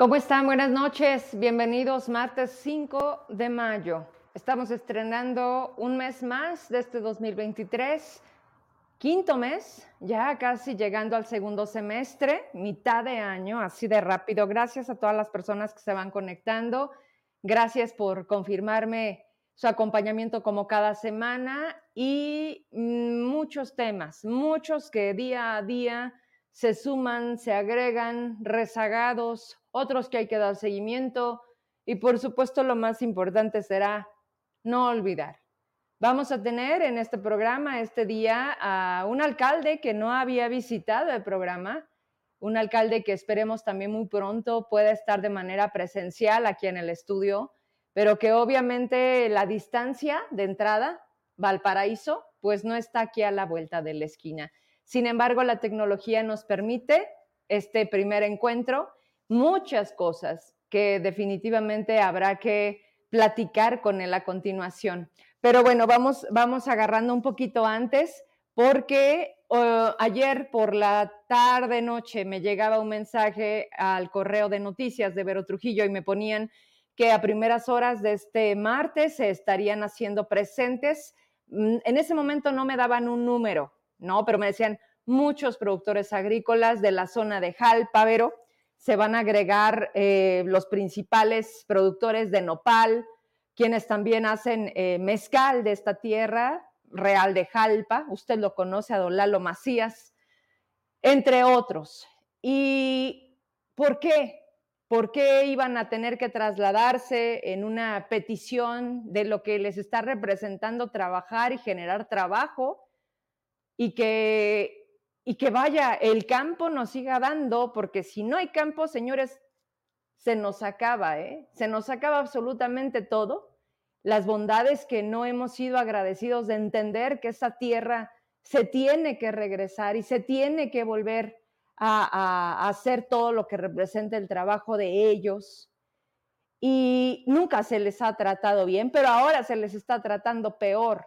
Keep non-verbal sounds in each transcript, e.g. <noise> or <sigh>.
¿Cómo están? Buenas noches. Bienvenidos martes 5 de mayo. Estamos estrenando un mes más de este 2023, quinto mes, ya casi llegando al segundo semestre, mitad de año, así de rápido. Gracias a todas las personas que se van conectando. Gracias por confirmarme su acompañamiento como cada semana y mm, muchos temas, muchos que día a día se suman, se agregan, rezagados, otros que hay que dar seguimiento y por supuesto lo más importante será no olvidar. Vamos a tener en este programa, este día, a un alcalde que no había visitado el programa, un alcalde que esperemos también muy pronto pueda estar de manera presencial aquí en el estudio, pero que obviamente la distancia de entrada, Valparaíso, pues no está aquí a la vuelta de la esquina. Sin embargo, la tecnología nos permite este primer encuentro, muchas cosas que definitivamente habrá que platicar con él a continuación. Pero bueno, vamos, vamos agarrando un poquito antes porque ayer por la tarde noche me llegaba un mensaje al correo de noticias de Vero Trujillo y me ponían que a primeras horas de este martes se estarían haciendo presentes. Mm, en ese momento no me daban un número, ¿no? Pero me decían muchos productores agrícolas de la zona de Jalpavero, se van a agregar eh, los principales productores de nopal, quienes también hacen eh, mezcal de esta tierra, Real de Jalpa, usted lo conoce, a Don Lalo Macías, entre otros. ¿Y por qué? ¿Por qué iban a tener que trasladarse en una petición de lo que les está representando trabajar y generar trabajo? Y que y que vaya, el campo nos siga dando, porque si no hay campo, señores, se nos acaba, ¿eh? Se nos acaba absolutamente todo. Las bondades que no hemos sido agradecidos de entender que esa tierra se tiene que regresar y se tiene que volver a, a hacer todo lo que representa el trabajo de ellos. Y nunca se les ha tratado bien, pero ahora se les está tratando peor.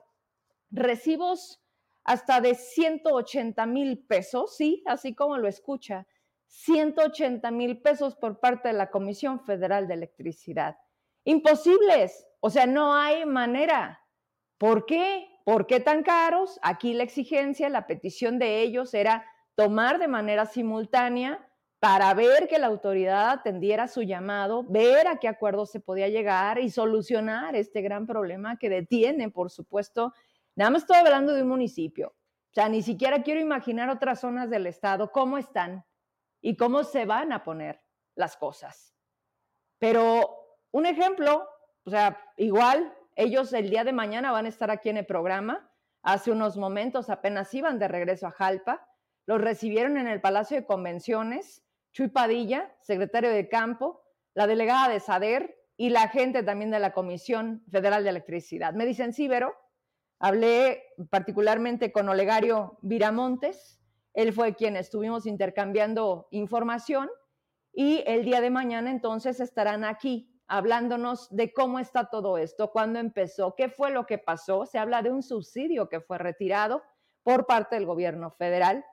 Recibos hasta de 180 mil pesos, sí, así como lo escucha, 180 mil pesos por parte de la Comisión Federal de Electricidad. Imposibles, o sea, no hay manera. ¿Por qué? ¿Por qué tan caros? Aquí la exigencia, la petición de ellos era tomar de manera simultánea para ver que la autoridad atendiera su llamado, ver a qué acuerdo se podía llegar y solucionar este gran problema que detiene, por supuesto, Nada más estoy hablando de un municipio. O sea, ni siquiera quiero imaginar otras zonas del estado, cómo están y cómo se van a poner las cosas. Pero un ejemplo, o sea, igual ellos el día de mañana van a estar aquí en el programa. Hace unos momentos apenas iban de regreso a Jalpa. Los recibieron en el Palacio de Convenciones. Chuy Padilla, secretario de campo, la delegada de SADER y la gente también de la Comisión Federal de Electricidad. Me dicen, sí, Vero, Hablé particularmente con Olegario Viramontes, él fue quien estuvimos intercambiando información y el día de mañana entonces estarán aquí hablándonos de cómo está todo esto, cuándo empezó, qué fue lo que pasó. Se habla de un subsidio que fue retirado por parte del gobierno federal.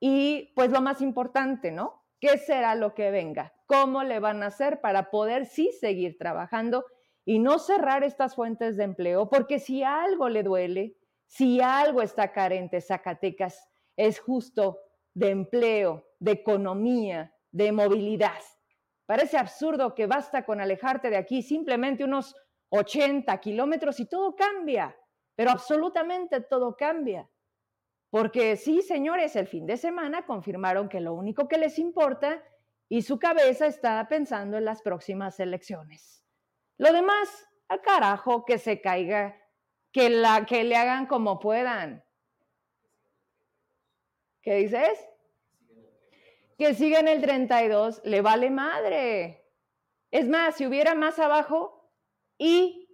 Y pues lo más importante, ¿no? ¿Qué será lo que venga? ¿Cómo le van a hacer para poder sí seguir trabajando y no cerrar estas fuentes de empleo, porque si algo le duele, si algo está carente Zacatecas, es justo de empleo, de economía, de movilidad. Parece absurdo que basta con alejarte de aquí simplemente unos 80 kilómetros y todo cambia, pero absolutamente todo cambia. Porque sí, señores, el fin de semana confirmaron que lo único que les importa y su cabeza está pensando en las próximas elecciones. Lo demás, al carajo, que se caiga, que, la, que le hagan como puedan. ¿Qué dices? Que sigan el 32, le vale madre. Es más, si hubiera más abajo y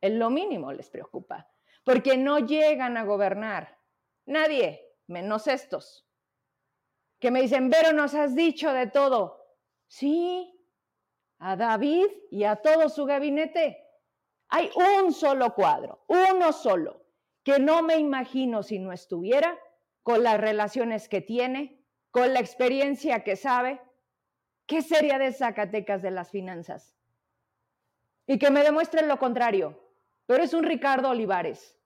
es lo mínimo les preocupa, porque no llegan a gobernar. Nadie, menos estos, que me dicen, pero nos has dicho de todo. Sí, a David y a todo su gabinete. Hay un solo cuadro, uno solo, que no me imagino si no estuviera con las relaciones que tiene, con la experiencia que sabe, ¿Qué sería de Zacatecas de las finanzas? Y que me demuestren lo contrario. Pero es un Ricardo Olivares,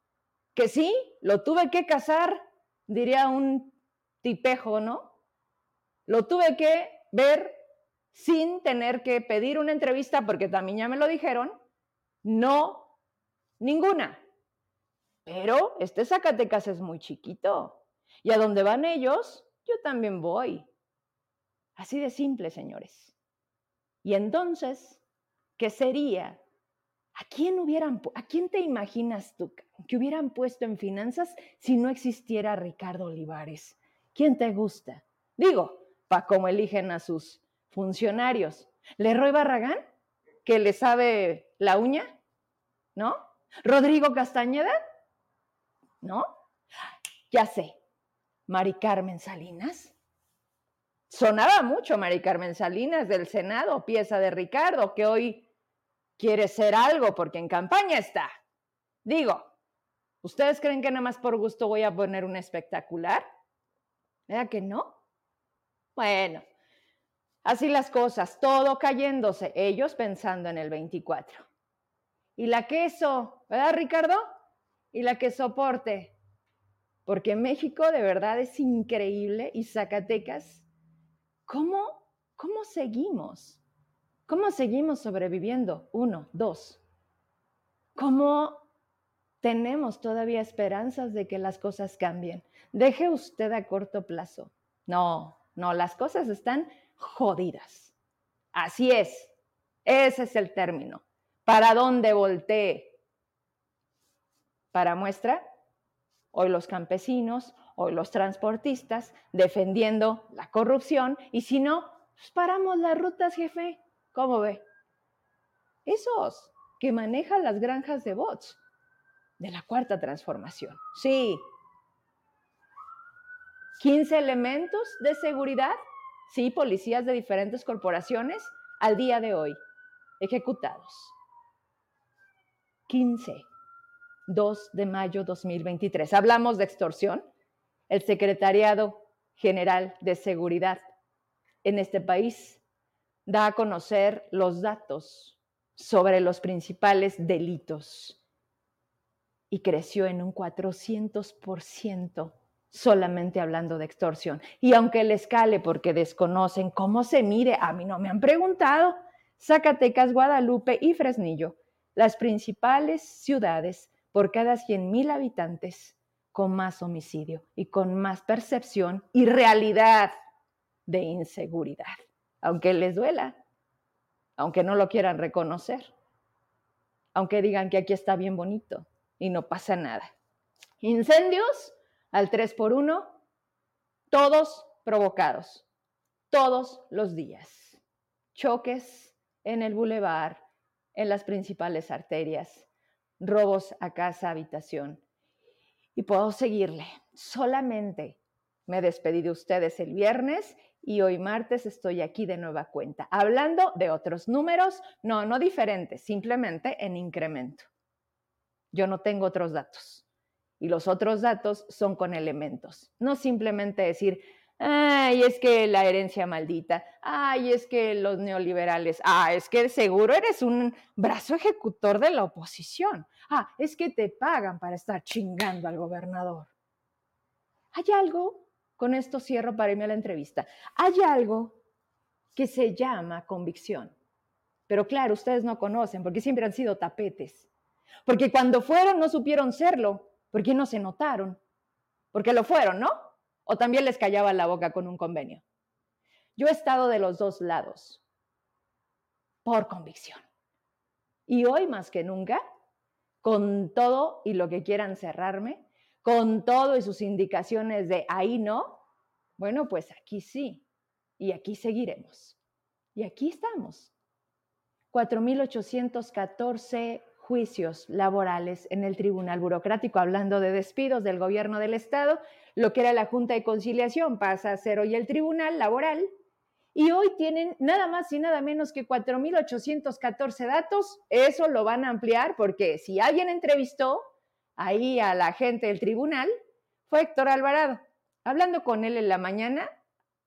que sí, lo tuve que casar, diría un tipejo, ¿no? Lo tuve que ver sin tener que pedir una entrevista, porque también ya me lo dijeron, no, ninguna. Pero este Zacatecas es muy chiquito. Y a donde van ellos, yo también voy. Así de simple, señores. Y entonces, ¿qué sería? ¿A quién, hubieran, ¿A quién te imaginas tú que hubieran puesto en finanzas si no existiera Ricardo Olivares? ¿Quién te gusta? Digo, para cómo eligen a sus funcionarios. ¿Leroy Barragán? ¿Que le sabe la uña? ¿No? ¿Rodrigo Castañeda? ¿No? Ya sé. ¿Mari Carmen Salinas? Sonaba mucho Mari Carmen Salinas del Senado, pieza de Ricardo, que hoy quiere ser algo porque en campaña está. Digo, ¿ustedes creen que nada más por gusto voy a poner un espectacular? ¿Verdad que no? Bueno, así las cosas, todo cayéndose, ellos pensando en el 24. Y la queso, ¿verdad, Ricardo? Y la que soporte. Porque México de verdad es increíble y Zacatecas ¿Cómo, cómo seguimos? ¿Cómo seguimos sobreviviendo? Uno, dos. ¿Cómo tenemos todavía esperanzas de que las cosas cambien? Deje usted a corto plazo. No, no, las cosas están jodidas. Así es. Ese es el término. ¿Para dónde voltee? Para muestra, hoy los campesinos, o los transportistas defendiendo la corrupción y si no, pues paramos las rutas, jefe. ¿Cómo ve? Esos que manejan las granjas de bots de la cuarta transformación. Sí. 15 elementos de seguridad, sí, policías de diferentes corporaciones al día de hoy, ejecutados. 15. 2 de mayo 2023. Hablamos de extorsión, el Secretariado General de Seguridad en este país da a conocer los datos sobre los principales delitos y creció en un 400% solamente hablando de extorsión. Y aunque les cale porque desconocen cómo se mide, a mí no me han preguntado, Zacatecas, Guadalupe y Fresnillo, las principales ciudades por cada 100.000 habitantes, con más homicidio y con más percepción y realidad de inseguridad, aunque les duela, aunque no lo quieran reconocer, aunque digan que aquí está bien bonito y no pasa nada. Incendios al 3 por 1, todos provocados, todos los días. Choques en el bulevar, en las principales arterias, robos a casa, habitación, y puedo seguirle. Solamente me despedí de ustedes el viernes y hoy martes estoy aquí de nueva cuenta, hablando de otros números, no, no diferentes, simplemente en incremento. Yo no tengo otros datos y los otros datos son con elementos, no simplemente decir, ay, es que la herencia maldita, ay, es que los neoliberales, ah, es que seguro eres un brazo ejecutor de la oposición. Ah, es que te pagan para estar chingando al gobernador. Hay algo, con esto cierro para irme a la entrevista, hay algo que se llama convicción. Pero claro, ustedes no conocen porque siempre han sido tapetes. Porque cuando fueron no supieron serlo, porque no se notaron. Porque lo fueron, ¿no? O también les callaba la boca con un convenio. Yo he estado de los dos lados, por convicción. Y hoy más que nunca con todo y lo que quieran cerrarme, con todo y sus indicaciones de ahí no, bueno, pues aquí sí, y aquí seguiremos. Y aquí estamos. 4.814 juicios laborales en el Tribunal Burocrático, hablando de despidos del gobierno del Estado, lo que era la Junta de Conciliación pasa a ser hoy el Tribunal Laboral, y hoy tienen nada más y nada menos que 4.814 datos. Eso lo van a ampliar porque si alguien entrevistó ahí a la gente del tribunal, fue Héctor Alvarado. Hablando con él en la mañana,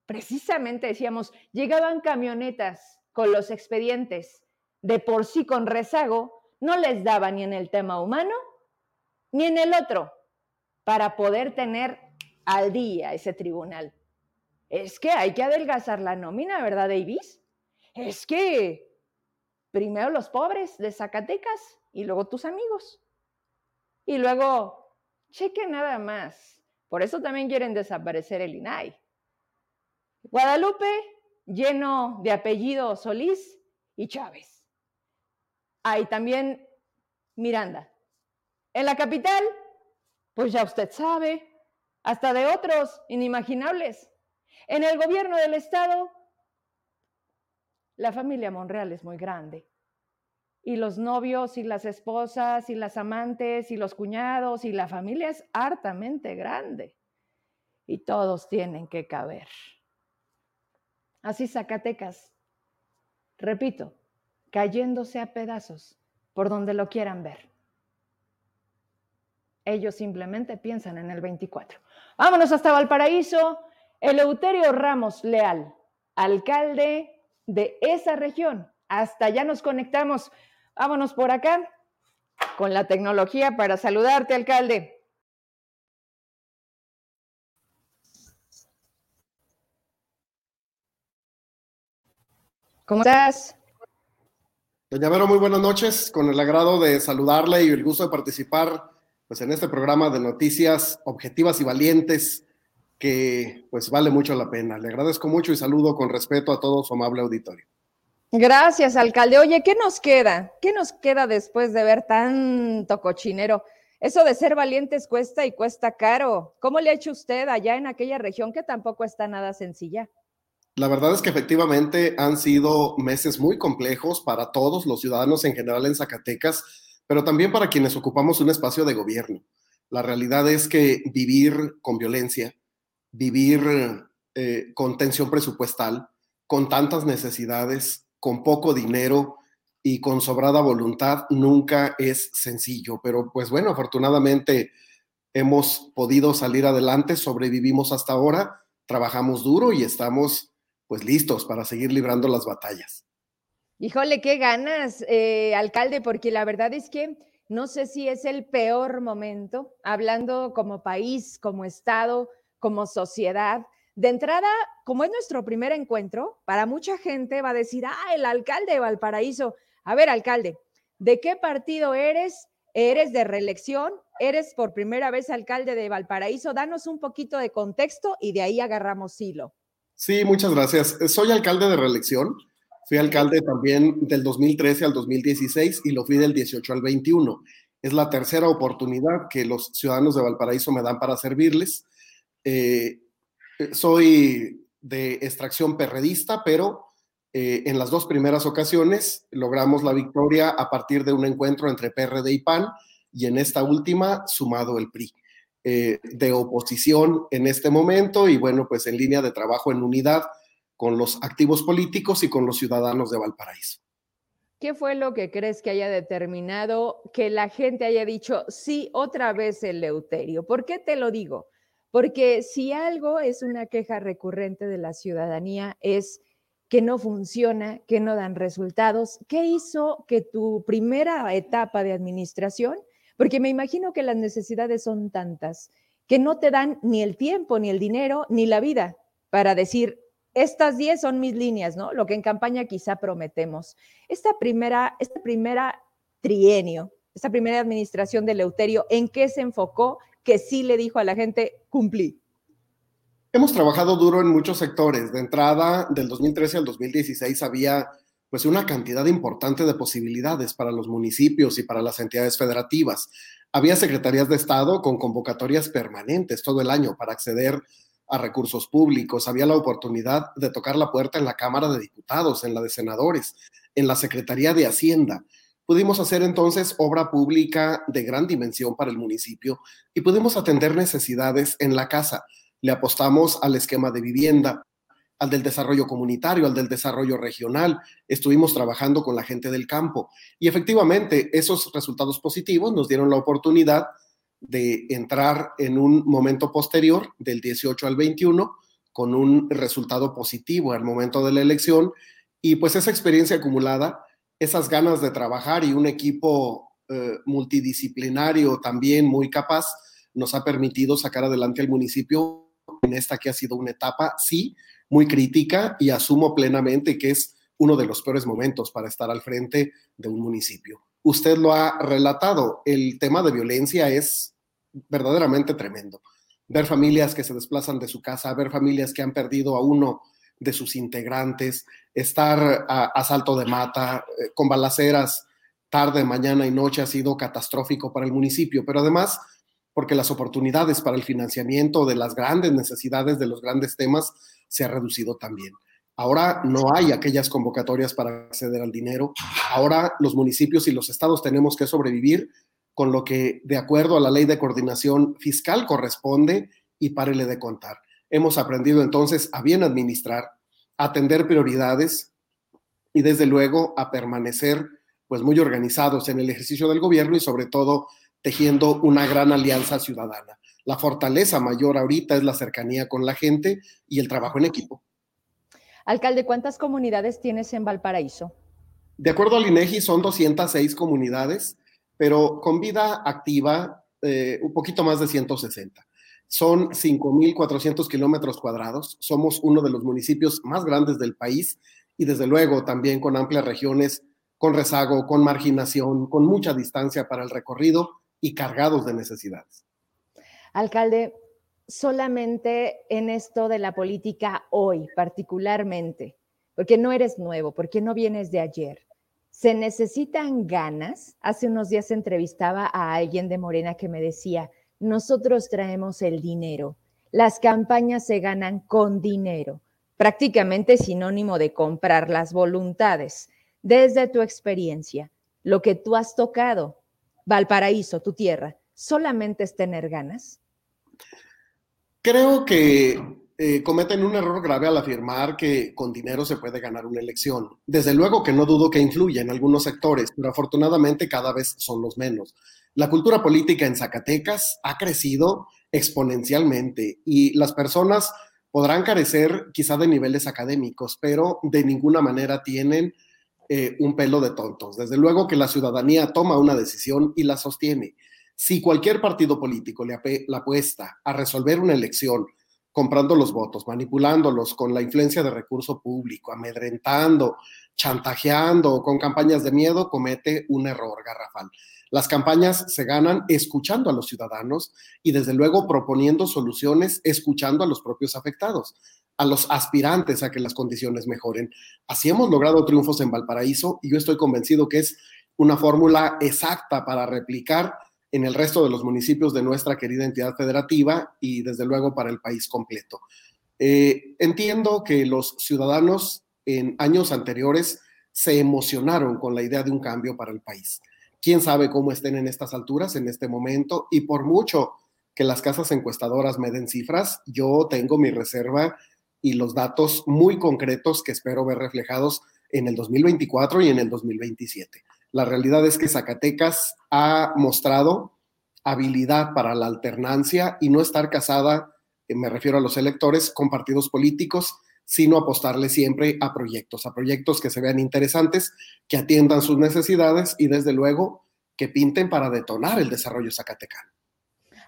precisamente decíamos, llegaban camionetas con los expedientes de por sí con rezago, no les daba ni en el tema humano ni en el otro para poder tener al día ese tribunal. Es que hay que adelgazar la nómina, ¿verdad, Davis? Es que primero los pobres de Zacatecas y luego tus amigos. Y luego, cheque nada más. Por eso también quieren desaparecer el INAI. Guadalupe, lleno de apellido Solís y Chávez. Hay también Miranda. En la capital, pues ya usted sabe, hasta de otros inimaginables. En el gobierno del estado, la familia Monreal es muy grande. Y los novios y las esposas y las amantes y los cuñados y la familia es hartamente grande. Y todos tienen que caber. Así Zacatecas, repito, cayéndose a pedazos por donde lo quieran ver. Ellos simplemente piensan en el 24. Vámonos hasta Valparaíso. Eleuterio Ramos Leal, alcalde de esa región. Hasta allá nos conectamos. Vámonos por acá con la tecnología para saludarte, alcalde. ¿Cómo estás? Doña Vero, muy buenas noches. Con el agrado de saludarle y el gusto de participar pues, en este programa de noticias objetivas y valientes que pues vale mucho la pena. Le agradezco mucho y saludo con respeto a todo su amable auditorio. Gracias, alcalde. Oye, ¿qué nos queda? ¿Qué nos queda después de ver tanto cochinero? Eso de ser valientes cuesta y cuesta caro. ¿Cómo le ha hecho usted allá en aquella región que tampoco está nada sencilla? La verdad es que efectivamente han sido meses muy complejos para todos los ciudadanos en general en Zacatecas, pero también para quienes ocupamos un espacio de gobierno. La realidad es que vivir con violencia, vivir eh, con tensión presupuestal, con tantas necesidades, con poco dinero y con sobrada voluntad, nunca es sencillo. Pero pues bueno, afortunadamente hemos podido salir adelante, sobrevivimos hasta ahora, trabajamos duro y estamos pues listos para seguir librando las batallas. Híjole, qué ganas, eh, alcalde, porque la verdad es que no sé si es el peor momento, hablando como país, como Estado, como sociedad. De entrada, como es nuestro primer encuentro, para mucha gente va a decir, ah, el alcalde de Valparaíso. A ver, alcalde, ¿de qué partido eres? ¿Eres de reelección? ¿Eres por primera vez alcalde de Valparaíso? Danos un poquito de contexto y de ahí agarramos hilo. Sí, muchas gracias. Soy alcalde de reelección. Fui alcalde también del 2013 al 2016 y lo fui del 18 al 21. Es la tercera oportunidad que los ciudadanos de Valparaíso me dan para servirles. Eh, soy de extracción perredista, pero eh, en las dos primeras ocasiones logramos la victoria a partir de un encuentro entre PRD y PAN y en esta última sumado el PRI. Eh, de oposición en este momento y bueno, pues en línea de trabajo en unidad con los activos políticos y con los ciudadanos de Valparaíso. ¿Qué fue lo que crees que haya determinado que la gente haya dicho sí otra vez el Leuterio? ¿Por qué te lo digo? Porque si algo es una queja recurrente de la ciudadanía es que no funciona, que no dan resultados. ¿Qué hizo que tu primera etapa de administración porque me imagino que las necesidades son tantas que no te dan ni el tiempo, ni el dinero, ni la vida para decir, estas 10 son mis líneas, ¿no? Lo que en campaña quizá prometemos. Esta primera, esta primera trienio, esta primera administración de Leuterio, ¿en qué se enfocó que sí le dijo a la gente, cumplí? Hemos trabajado duro en muchos sectores. De entrada, del 2013 al 2016 había pues una cantidad importante de posibilidades para los municipios y para las entidades federativas. Había secretarías de Estado con convocatorias permanentes todo el año para acceder a recursos públicos. Había la oportunidad de tocar la puerta en la Cámara de Diputados, en la de Senadores, en la Secretaría de Hacienda. Pudimos hacer entonces obra pública de gran dimensión para el municipio y pudimos atender necesidades en la casa. Le apostamos al esquema de vivienda, al del desarrollo comunitario, al del desarrollo regional. Estuvimos trabajando con la gente del campo y efectivamente esos resultados positivos nos dieron la oportunidad de entrar en un momento posterior, del 18 al 21, con un resultado positivo al momento de la elección y pues esa experiencia acumulada, esas ganas de trabajar y un equipo eh, multidisciplinario también muy capaz nos ha permitido sacar adelante el municipio en esta que ha sido una etapa, sí, muy crítica y asumo plenamente que es uno de los peores momentos para estar al frente de un municipio. Usted lo ha relatado, el tema de violencia es verdaderamente tremendo. Ver familias que se desplazan de su casa, ver familias que han perdido a uno de sus integrantes, estar a, salto de mata, eh, con balaceras tarde, mañana y noche ha sido catastrófico para el municipio, pero además porque las oportunidades para el financiamiento de las grandes necesidades, de los grandes temas, se ha reducido también. Ahora no hay aquellas convocatorias para acceder al dinero. Ahora los municipios y los estados tenemos que sobrevivir con lo que, de acuerdo a la ley de coordinación fiscal, corresponde y párele de contar. Hemos aprendido entonces a bien administrar, atender prioridades y desde luego a permanecer pues muy organizados en el ejercicio del gobierno y sobre todo tejiendo una gran alianza ciudadana. La fortaleza mayor ahorita es la cercanía con la gente y el trabajo en equipo. Alcalde, ¿cuántas comunidades tienes en Valparaíso? De acuerdo al INEGI son 206 comunidades, pero con vida activa eh, un poquito más de 160. Son 5.400 kilómetros cuadrados. Somos uno de los municipios más grandes del país y desde luego también con amplias regiones, con rezago, con marginación, con mucha distancia para el recorrido y cargados de necesidades. Alcalde, solamente en esto de la política hoy, particularmente, porque no eres nuevo, porque no vienes de ayer. Se necesitan ganas. Hace unos días entrevistaba a alguien de Morena que me decía, nosotros traemos el dinero. Las campañas se ganan con dinero, prácticamente sinónimo de comprar las voluntades. Desde tu experiencia, lo que tú has tocado, Valparaíso, tu tierra, solamente es tener ganas? Creo que eh, cometen un error grave al afirmar que con dinero se puede ganar una elección. Desde luego que no dudo que influya en algunos sectores, pero afortunadamente cada vez son los menos. La cultura política en Zacatecas ha crecido exponencialmente y las personas podrán carecer quizá de niveles académicos, pero de ninguna manera tienen eh, un pelo de tontos. Desde luego que la ciudadanía toma una decisión y la sostiene. Si cualquier partido político le, apuesta a resolver una elección comprando los votos, manipulándolos con la influencia de recurso público, amedrentando, chantajeando, con campañas de miedo, comete un error garrafal. Las campañas se ganan escuchando a los ciudadanos y desde luego proponiendo soluciones, escuchando a los propios afectados a los aspirantes a que las condiciones mejoren. Así hemos logrado triunfos en Valparaíso y yo estoy convencido que es una fórmula exacta para replicar en el resto de los municipios de nuestra querida entidad federativa y desde luego para el país completo. Eh, entiendo que los ciudadanos en años anteriores se emocionaron con la idea de un cambio para el país. Quién sabe cómo estén en estas alturas, en este momento, y por mucho que las casas encuestadoras me den cifras, yo tengo mi reserva y los datos muy concretos que espero ver reflejados en el 2024 y en el 2027. La realidad es que Zacatecas ha mostrado habilidad para la alternancia y no estar casada, eh, me refiero a los electores, con partidos políticos, sino apostarle siempre a proyectos, a proyectos que se vean interesantes, que atiendan sus necesidades y desde luego que pinten para detonar el desarrollo zacatecano.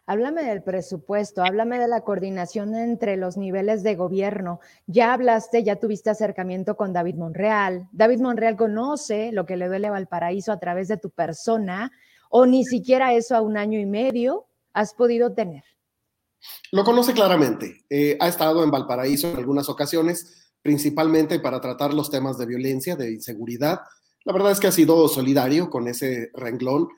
Háblame del presupuesto, háblame de la coordinación entre los niveles de gobierno. Ya hablaste, ya tuviste acercamiento con David Monreal. David Monreal conoce lo que le duele a Valparaíso a través de tu persona, o ni siquiera eso a un año y medio has podido tener. Lo conoce claramente. Eh, ha estado en Valparaíso en algunas ocasiones, principalmente para tratar los temas de violencia, de inseguridad. La verdad es que ha sido solidario con ese renglón.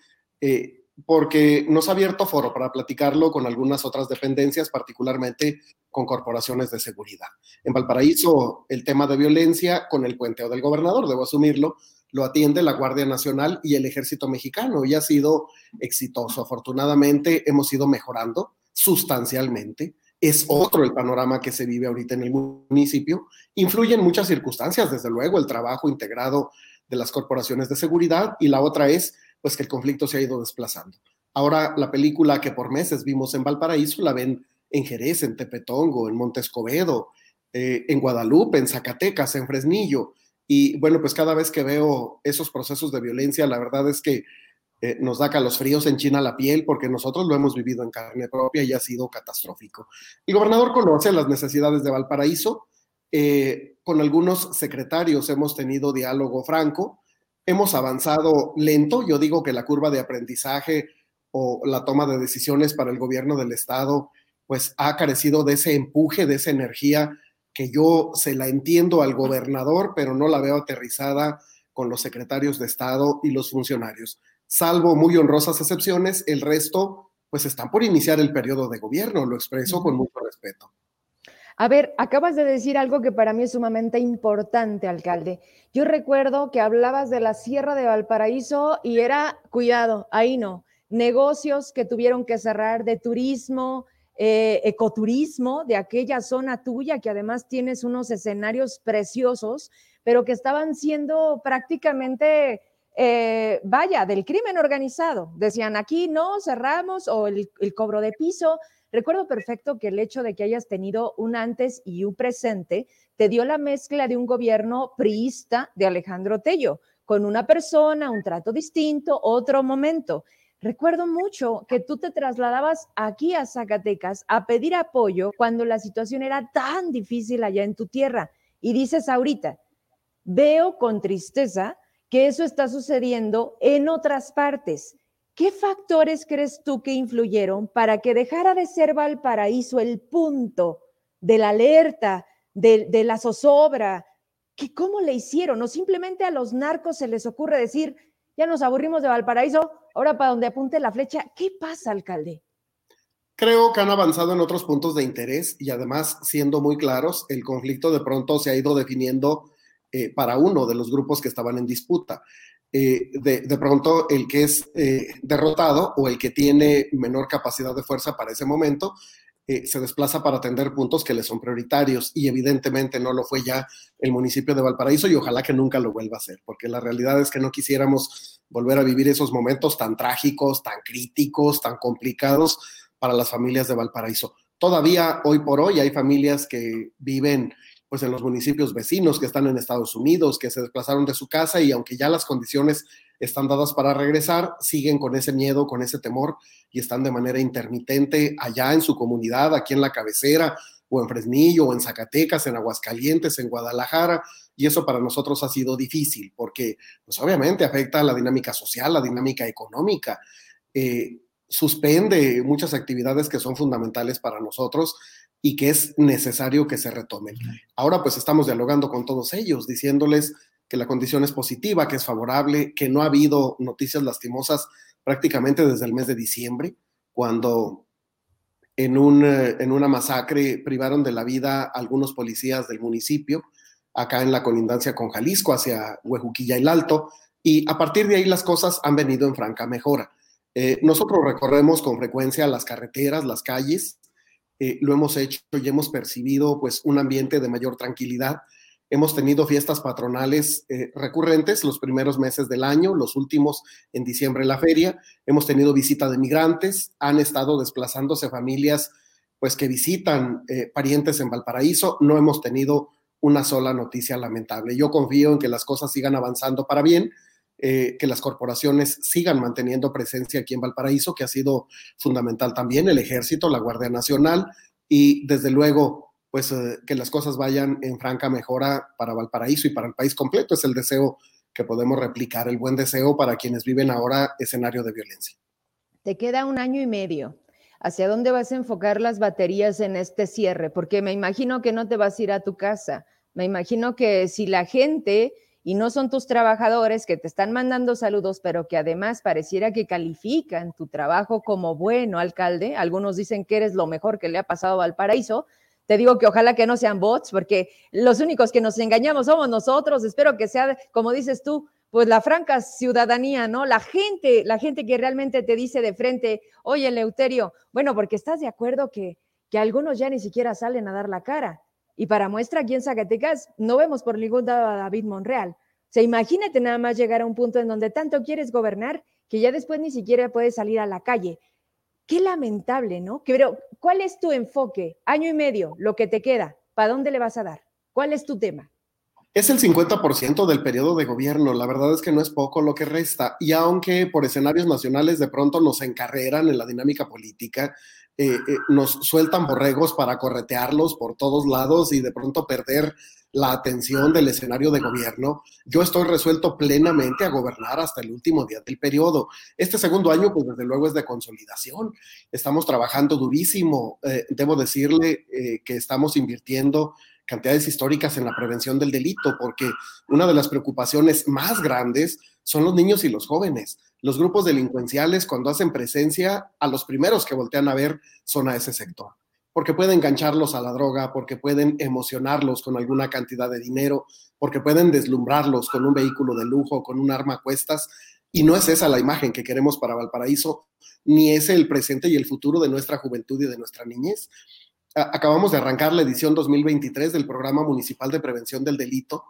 Eh, porque nos ha abierto foro para platicarlo con algunas otras dependencias, particularmente con corporaciones de seguridad. En Valparaíso, el tema de violencia con el puenteo del gobernador, debo asumirlo, lo atiende la Guardia Nacional y el Ejército Mexicano y ha sido exitoso. Afortunadamente hemos ido mejorando sustancialmente. Es otro el panorama que se vive ahorita en el municipio. Influyen muchas circunstancias, desde luego, el trabajo integrado de las corporaciones de seguridad y la otra es pues que el conflicto se ha ido desplazando. Ahora la película que por meses vimos en Valparaíso la ven en Jerez, en Tepetongo, en Montescobedo, eh, en Guadalupe, en Zacatecas, en Fresnillo. Y bueno, pues cada vez que veo esos procesos de violencia, la verdad es que eh, nos da fríos en China la piel porque nosotros lo hemos vivido en carne propia y ha sido catastrófico. El gobernador conoce las necesidades de Valparaíso. Eh, con algunos secretarios hemos tenido diálogo franco. Hemos avanzado lento. Yo digo que la curva de aprendizaje o la toma de decisiones para el gobierno del estado pues ha carecido de ese empuje, de esa energía que yo se la entiendo al gobernador, pero no la veo aterrizada con los secretarios de Estado y los funcionarios. Salvo muy honrosas excepciones, el resto pues están por iniciar el periodo de gobierno, lo expreso con mucho respeto. A ver, acabas de decir algo que para mí es sumamente importante, alcalde. Yo recuerdo que hablabas de la Sierra de Valparaíso y era, cuidado, ahí no, negocios que tuvieron que cerrar de turismo, eh, ecoturismo de aquella zona tuya, que además tienes unos escenarios preciosos, pero que estaban siendo prácticamente, eh, vaya, del crimen organizado. Decían, aquí no, cerramos, o el, el cobro de piso. Recuerdo perfecto que el hecho de que hayas tenido un antes y un presente te dio la mezcla de un gobierno priista de Alejandro Tello, con una persona, un trato distinto, otro momento. Recuerdo mucho que tú te trasladabas aquí a Zacatecas a pedir apoyo cuando la situación era tan difícil allá en tu tierra. Y dices ahorita, veo con tristeza que eso está sucediendo en otras partes. ¿Qué factores crees tú que influyeron para que dejara de ser Valparaíso el punto de la alerta, de, la zozobra? ¿Que ¿Cómo le hicieron? ¿O simplemente a los narcos se les ocurre decir, ya nos aburrimos de Valparaíso, ahora para donde apunte la flecha, ¿qué pasa, alcalde? Creo que han avanzado en otros puntos de interés y además, siendo muy claros, el conflicto de pronto se ha ido definiendo eh, para uno de los grupos que estaban en disputa. Eh, de, pronto, el que es eh, derrotado o el que tiene menor capacidad de fuerza para ese momento se desplaza para atender puntos que le son prioritarios y evidentemente no lo fue ya el municipio de Valparaíso y ojalá que nunca lo vuelva a hacer, porque la realidad es que no quisiéramos volver a vivir esos momentos tan trágicos, tan críticos, tan complicados para las familias de Valparaíso. Todavía hoy por hoy hay familias que viven pues en los municipios vecinos que están en Estados Unidos, que se desplazaron de su casa y aunque ya las condiciones están dadas para regresar, siguen con ese miedo, con ese temor y están de manera intermitente allá en su comunidad, aquí en la cabecera o en Fresnillo o en Zacatecas, en Aguascalientes, en Guadalajara, y eso para nosotros ha sido difícil porque pues obviamente afecta a la dinámica social, la dinámica económica. Eh, suspende muchas actividades que son fundamentales para nosotros y que es necesario que se retomen. Ahora pues estamos dialogando con todos ellos, diciéndoles que la condición es positiva, que es favorable, que no ha habido noticias lastimosas prácticamente desde el mes de diciembre, cuando en, un, eh, en una masacre privaron de la vida algunos policías del municipio, acá en la colindancia con Jalisco, hacia Huejuquilla y el Alto, y a partir de ahí las cosas han venido en franca mejora. Eh, nosotros recorremos con frecuencia las carreteras, las calles, eh, lo hemos hecho y hemos percibido pues un ambiente de mayor tranquilidad. Hemos tenido fiestas patronales eh, recurrentes los primeros meses del año, los últimos en diciembre la feria. Hemos tenido visita de migrantes, han estado desplazándose familias pues que visitan parientes en Valparaíso. No hemos tenido una sola noticia lamentable. Yo confío en que las cosas sigan avanzando para bien eh, que las corporaciones sigan manteniendo presencia aquí en Valparaíso, que ha sido fundamental también, el ejército, la Guardia Nacional y desde luego, pues eh, que las cosas vayan en franca mejora para Valparaíso y para el país completo. Es el deseo que podemos replicar, el buen deseo para quienes viven ahora escenario de violencia. Te queda un año y medio. ¿Hacia dónde vas a enfocar las baterías en este cierre? Porque me imagino que no te vas a ir a tu casa. Me imagino que si la gente y no son tus trabajadores que te están mandando saludos, pero que además pareciera que califican tu trabajo como bueno, alcalde. Algunos dicen que eres lo mejor que le ha pasado al paraíso. Te digo que ojalá que no sean bots, porque los únicos que nos engañamos somos nosotros. Espero que sea, como dices tú, pues la franca ciudadanía, ¿no? La gente, la gente que realmente te dice de frente, oye, Leuterio, bueno, porque estás de acuerdo que, que algunos ya ni siquiera salen a dar la cara. Y para muestra, aquí en Zacatecas no vemos por ningún lado a David Monreal. O sea, imagínate nada más llegar a un punto en donde tanto quieres gobernar que ya después ni siquiera puedes salir a la calle. Qué lamentable, ¿no? Pero, ¿cuál es tu enfoque? Año y medio, lo que te queda. ¿Para dónde le vas a dar? ¿Cuál es tu tema? Es el 50% del periodo de gobierno. La verdad es que no es poco lo que resta. Y aunque por escenarios nacionales de pronto nos encarreran en la dinámica política, eh, eh, nos sueltan borregos para corretearlos por todos lados y de pronto perder la atención del escenario de gobierno, yo estoy resuelto plenamente a gobernar hasta el último día del periodo. Este segundo año, pues desde luego es de consolidación. Estamos trabajando durísimo. Eh, debo decirle que estamos invirtiendo cantidades históricas en la prevención del delito, porque una de las preocupaciones más grandes son los niños y los jóvenes. Los grupos delincuenciales, cuando hacen presencia, a los primeros que voltean a ver son a ese sector, porque pueden engancharlos a la droga, porque pueden emocionarlos con alguna cantidad de dinero, porque pueden deslumbrarlos con un vehículo de lujo, con un arma a cuestas, y no es esa la imagen que queremos para Valparaíso, ni es el presente y el futuro de nuestra juventud y de nuestra niñez acabamos de arrancar la edición 2023 del Programa Municipal de Prevención del Delito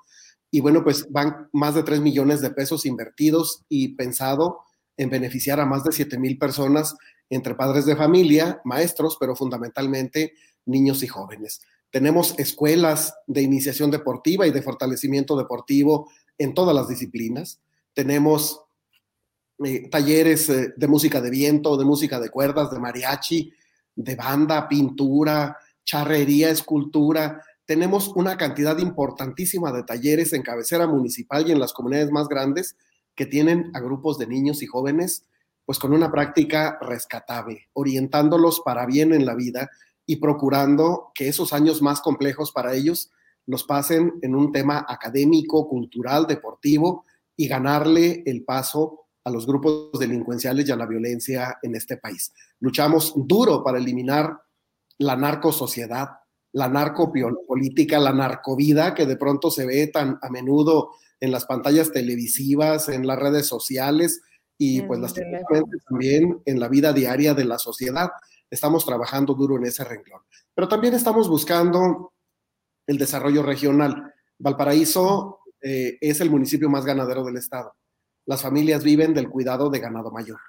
y bueno, pues van más de 3 millones de pesos invertidos y pensado en beneficiar a más de 7 mil personas entre padres de familia, maestros, pero fundamentalmente niños y jóvenes. Tenemos escuelas de iniciación deportiva y de fortalecimiento deportivo en todas las disciplinas. Tenemos eh, talleres eh, de música de viento, de música de cuerdas, de mariachi, de banda, pintura, charrería, escultura. Tenemos una cantidad importantísima de talleres en cabecera municipal y en las comunidades más grandes que tienen a grupos de niños y jóvenes, pues con una práctica rescatable, orientándolos para bien en la vida y procurando que esos años más complejos para ellos los pasen en un tema académico, cultural, deportivo y ganarle el paso a los grupos delincuenciales y a la violencia en este país. Luchamos duro para eliminar la narcosociedad, la narcopolítica, la narcovida que de pronto se ve tan a menudo en las pantallas televisivas, en las redes sociales y pues también en la vida diaria de la sociedad. Estamos trabajando duro en ese renglón. Pero también estamos buscando el desarrollo regional. Valparaíso eh, es el municipio más ganadero del estado las familias viven del cuidado de ganado mayor.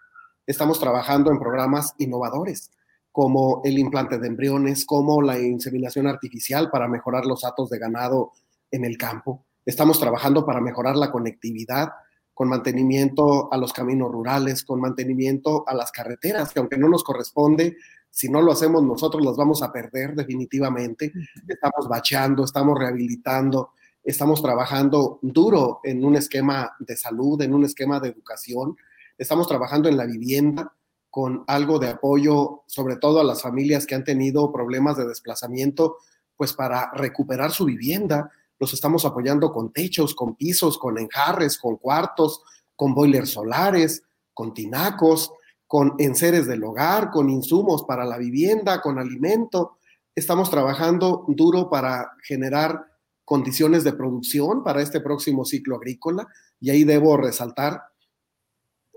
Estamos trabajando en programas innovadores, como el implante de embriones, como la inseminación artificial para mejorar los datos de ganado en el campo. Estamos trabajando para mejorar la conectividad con mantenimiento a los caminos rurales, con mantenimiento a las carreteras, que aunque no nos corresponde, si no lo hacemos nosotros las vamos a perder definitivamente. Estamos bacheando, estamos rehabilitando, estamos trabajando duro en un esquema de salud, en un esquema de educación, estamos trabajando en la vivienda con algo de apoyo, sobre todo a las familias que han tenido problemas de desplazamiento, pues para recuperar su vivienda. Los estamos apoyando con techos, con pisos, con enjarres, con cuartos, con boilers solares, con tinacos, con enseres del hogar, con insumos para la vivienda, con alimento. Estamos trabajando duro para generar condiciones de producción para este próximo ciclo agrícola y ahí debo resaltar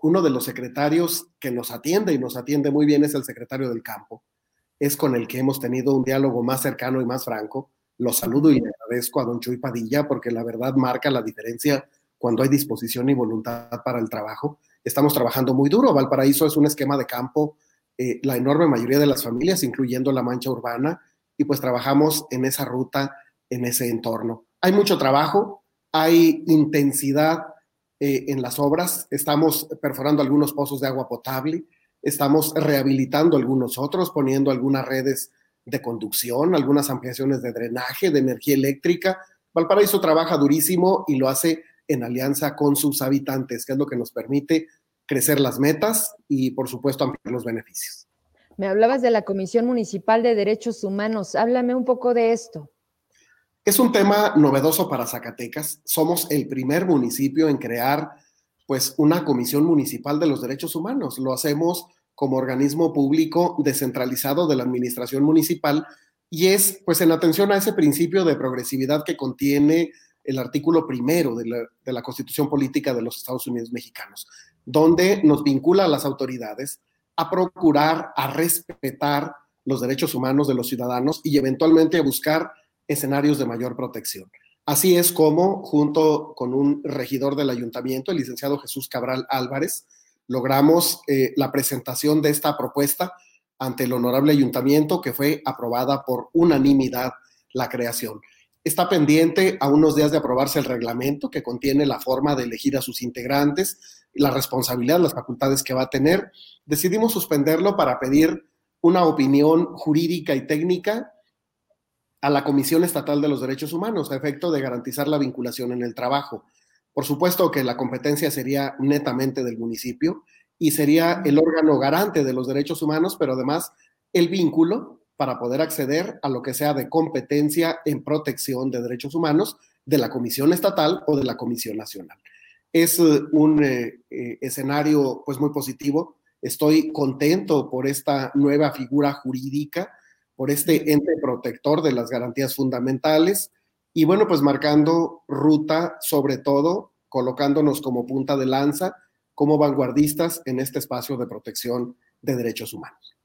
uno de los secretarios que nos atiende y nos atiende muy bien es el secretario del campo. Es con el que hemos tenido un diálogo más cercano y más franco. Lo saludo y le agradezco a don Chuy Padilla porque la verdad marca la diferencia cuando hay disposición y voluntad para el trabajo. Estamos trabajando muy duro. Valparaíso es un esquema de campo, eh, la enorme mayoría de las familias, incluyendo la mancha urbana, y pues trabajamos en esa ruta en ese entorno. Hay mucho trabajo, hay intensidad eh, en las obras, estamos perforando algunos pozos de agua potable, estamos rehabilitando algunos otros, poniendo algunas redes de conducción, algunas ampliaciones de drenaje, de energía eléctrica. Valparaíso trabaja durísimo y lo hace en alianza con sus habitantes, que es lo que nos permite crecer las metas y, por supuesto, ampliar los beneficios. Me hablabas de la Comisión Municipal de Derechos Humanos. Háblame un poco de esto. Es un tema novedoso para Zacatecas. Somos el primer municipio en crear pues una comisión municipal de los derechos humanos. Lo hacemos como organismo público descentralizado de la administración municipal y es pues en atención a ese principio de progresividad que contiene el artículo primero de la, Constitución Política de los Estados Unidos Mexicanos, donde nos vincula a las autoridades a procurar, a respetar los derechos humanos de los ciudadanos y eventualmente a buscar escenarios de mayor protección. Así es como, junto con un regidor del ayuntamiento, el licenciado Jesús Cabral Álvarez, logramos eh, la presentación de esta propuesta ante el honorable ayuntamiento que fue aprobada por unanimidad la creación. Está pendiente a unos días de aprobarse el reglamento que contiene la forma de elegir a sus integrantes, la responsabilidad, las facultades que va a tener. Decidimos suspenderlo para pedir una opinión jurídica y técnica a la Comisión Estatal de los Derechos Humanos a efecto de garantizar la vinculación en el trabajo. Por supuesto que la competencia sería netamente del municipio y sería el órgano garante de los derechos humanos, pero además el vínculo para poder acceder a lo que sea de competencia en protección de derechos humanos de la Comisión Estatal o de la Comisión Nacional. Es eh, un eh, eh, escenario pues muy positivo. Estoy contento por esta nueva figura jurídica, por este ente protector de las garantías fundamentales y bueno, pues marcando ruta sobre todo, colocándonos como punta de lanza, como vanguardistas en este espacio de protección de derechos humanos.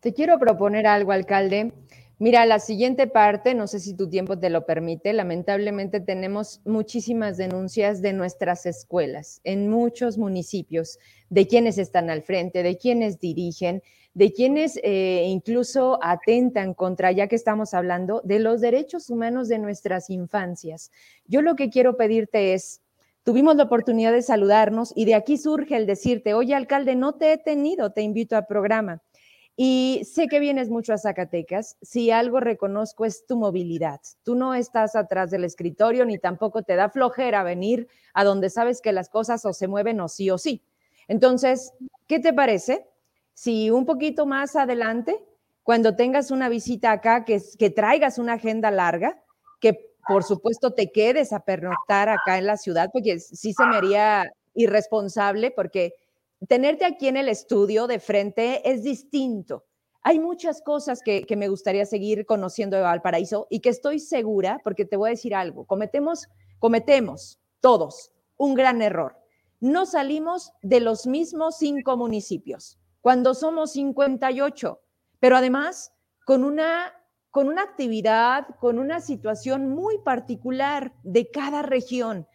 Te quiero proponer algo, alcalde. Mira, la siguiente parte, no sé si tu tiempo te lo permite, lamentablemente tenemos muchísimas denuncias de nuestras escuelas en muchos municipios, de quienes están al frente, de quienes dirigen, de quienes eh, incluso atentan contra, ya que estamos hablando, de los derechos humanos de nuestras infancias. Yo lo que quiero pedirte es, tuvimos la oportunidad de saludarnos y de aquí surge el decirte, oye, alcalde, no te he tenido, te invito al programa. Y sé que vienes mucho a Zacatecas. Si algo reconozco es tu movilidad. Tú no estás atrás del escritorio ni tampoco te da flojera venir a donde sabes que las cosas o se mueven o sí o sí. Entonces, ¿qué te parece si un poquito más adelante, cuando tengas una visita acá, que, que traigas una agenda larga, que por supuesto te quedes a pernoctar acá en la ciudad, porque sí se me haría irresponsable, porque tenerte aquí en el estudio de frente es distinto. Hay muchas cosas que, que, me gustaría seguir conociendo de Valparaíso y que estoy segura, porque te voy a decir algo, cometemos, cometemos todos un gran error. No salimos de los mismos cinco municipios cuando somos 58, pero además con una, con una actividad, con una situación muy particular de cada región.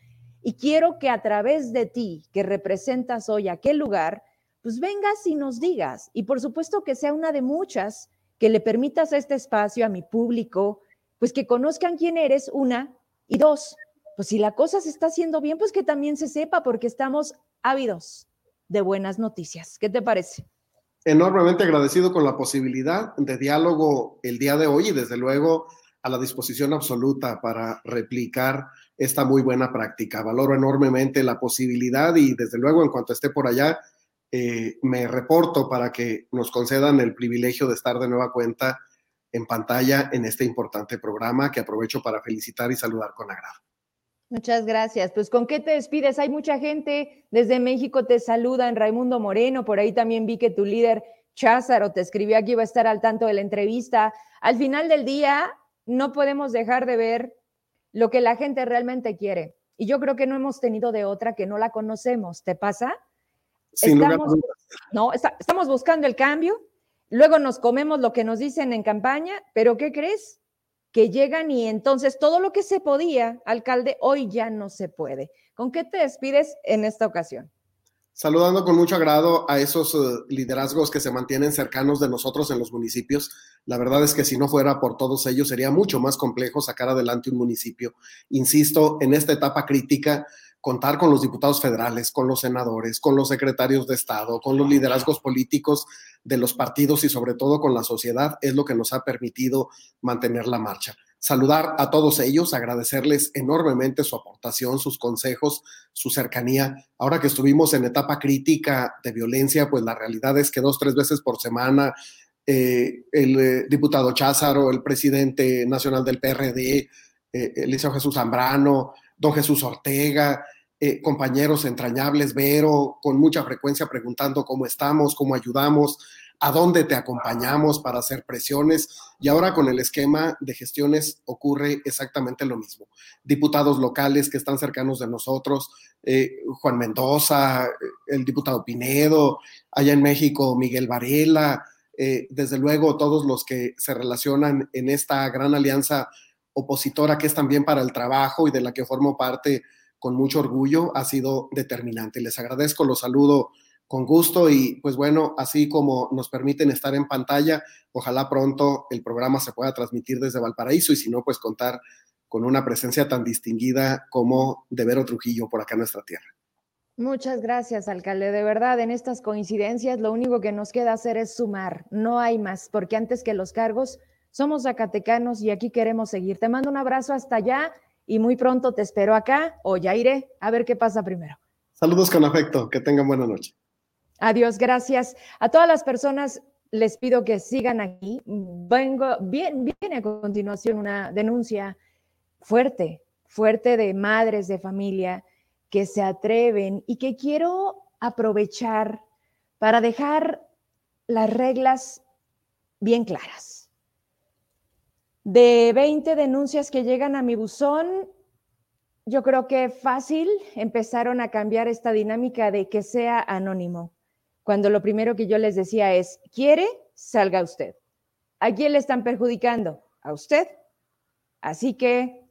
Y quiero que a través de ti, que representas hoy aquel lugar, pues vengas y nos digas. Y por supuesto que sea una de muchas, que le permitas a este espacio, a mi público, pues que conozcan quién eres, una, y dos, pues si la cosa se está haciendo bien, pues que también se sepa, porque estamos ávidos de buenas noticias. ¿Qué te parece? Enormemente agradecido con la posibilidad de diálogo el día de hoy y desde luego a la disposición absoluta para replicar esta muy buena práctica. Valoro enormemente la posibilidad y desde luego en cuanto esté por allá, eh, me reporto para que nos concedan el privilegio de estar de nueva cuenta en pantalla en este importante programa que aprovecho para felicitar y saludar con agrado. Muchas gracias. Pues con qué te despides? Hay mucha gente desde México te saludan, Raimundo Moreno, por ahí también vi que tu líder Cházaro te escribió aquí, va a estar al tanto de la entrevista. Al final del día, no podemos dejar de ver lo que la gente realmente quiere. Y yo creo que no hemos tenido de otra que no la conocemos. ¿Te pasa? estamos, no, estamos buscando el cambio, luego nos comemos lo que nos dicen en campaña, pero ¿qué crees? Que llegan y entonces todo lo que se podía, alcalde, hoy ya no se puede. ¿Con qué te despides en esta ocasión? Saludando con mucho agrado a esos eh, liderazgos que se mantienen cercanos de nosotros en los municipios. La verdad es que si no fuera por todos ellos sería mucho más complejo sacar adelante un municipio. Insisto, en esta etapa crítica, contar con los diputados federales, con los senadores, con los secretarios de Estado, con los liderazgos políticos de los partidos y sobre todo con la sociedad es lo que nos ha permitido mantener la marcha. Saludar a todos ellos, agradecerles enormemente su aportación, sus consejos, su cercanía. Ahora que estuvimos en etapa crítica de violencia, pues la realidad es que dos, tres veces por semana eh, el eh, diputado Cházaro, el presidente nacional del PRD, eh, Eliseo Jesús Zambrano, don Jesús Ortega, eh, compañeros entrañables, Vero, con mucha frecuencia preguntando cómo estamos, cómo ayudamos, a dónde te acompañamos para hacer presiones. Y ahora con el esquema de gestiones ocurre exactamente lo mismo. Diputados locales que están cercanos de nosotros, eh, Juan Mendoza, el diputado Pinedo, allá en México Miguel Varela, eh, desde luego todos los que se relacionan en esta gran alianza opositora que es también para el trabajo y de la que formo parte con mucho orgullo, ha sido determinante. Les agradezco, los saludo con gusto y pues bueno, así como nos permiten estar en pantalla, ojalá pronto el programa se pueda transmitir desde Valparaíso y si no, pues contar con una presencia tan distinguida como de Vero Trujillo por acá en nuestra tierra. Muchas gracias, alcalde. De verdad, en estas coincidencias lo único que nos queda hacer es sumar, no hay más, porque antes que los cargos somos zacatecanos y aquí queremos seguir. Te mando un abrazo hasta allá y muy pronto te espero acá o ya iré a ver qué pasa primero. Saludos con afecto, que tengan buena noche. Adiós, gracias. A todas las personas les pido que sigan aquí. Vengo, bien, viene a continuación una denuncia fuerte, fuerte de madres de familia que se atreven y que quiero aprovechar para dejar las reglas bien claras. De 20 denuncias que llegan a mi buzón, yo creo que fácil empezaron a cambiar esta dinámica de que sea anónimo, cuando lo primero que yo les decía es, ¿quiere? Salga usted. ¿A quién le están perjudicando? A usted. Así que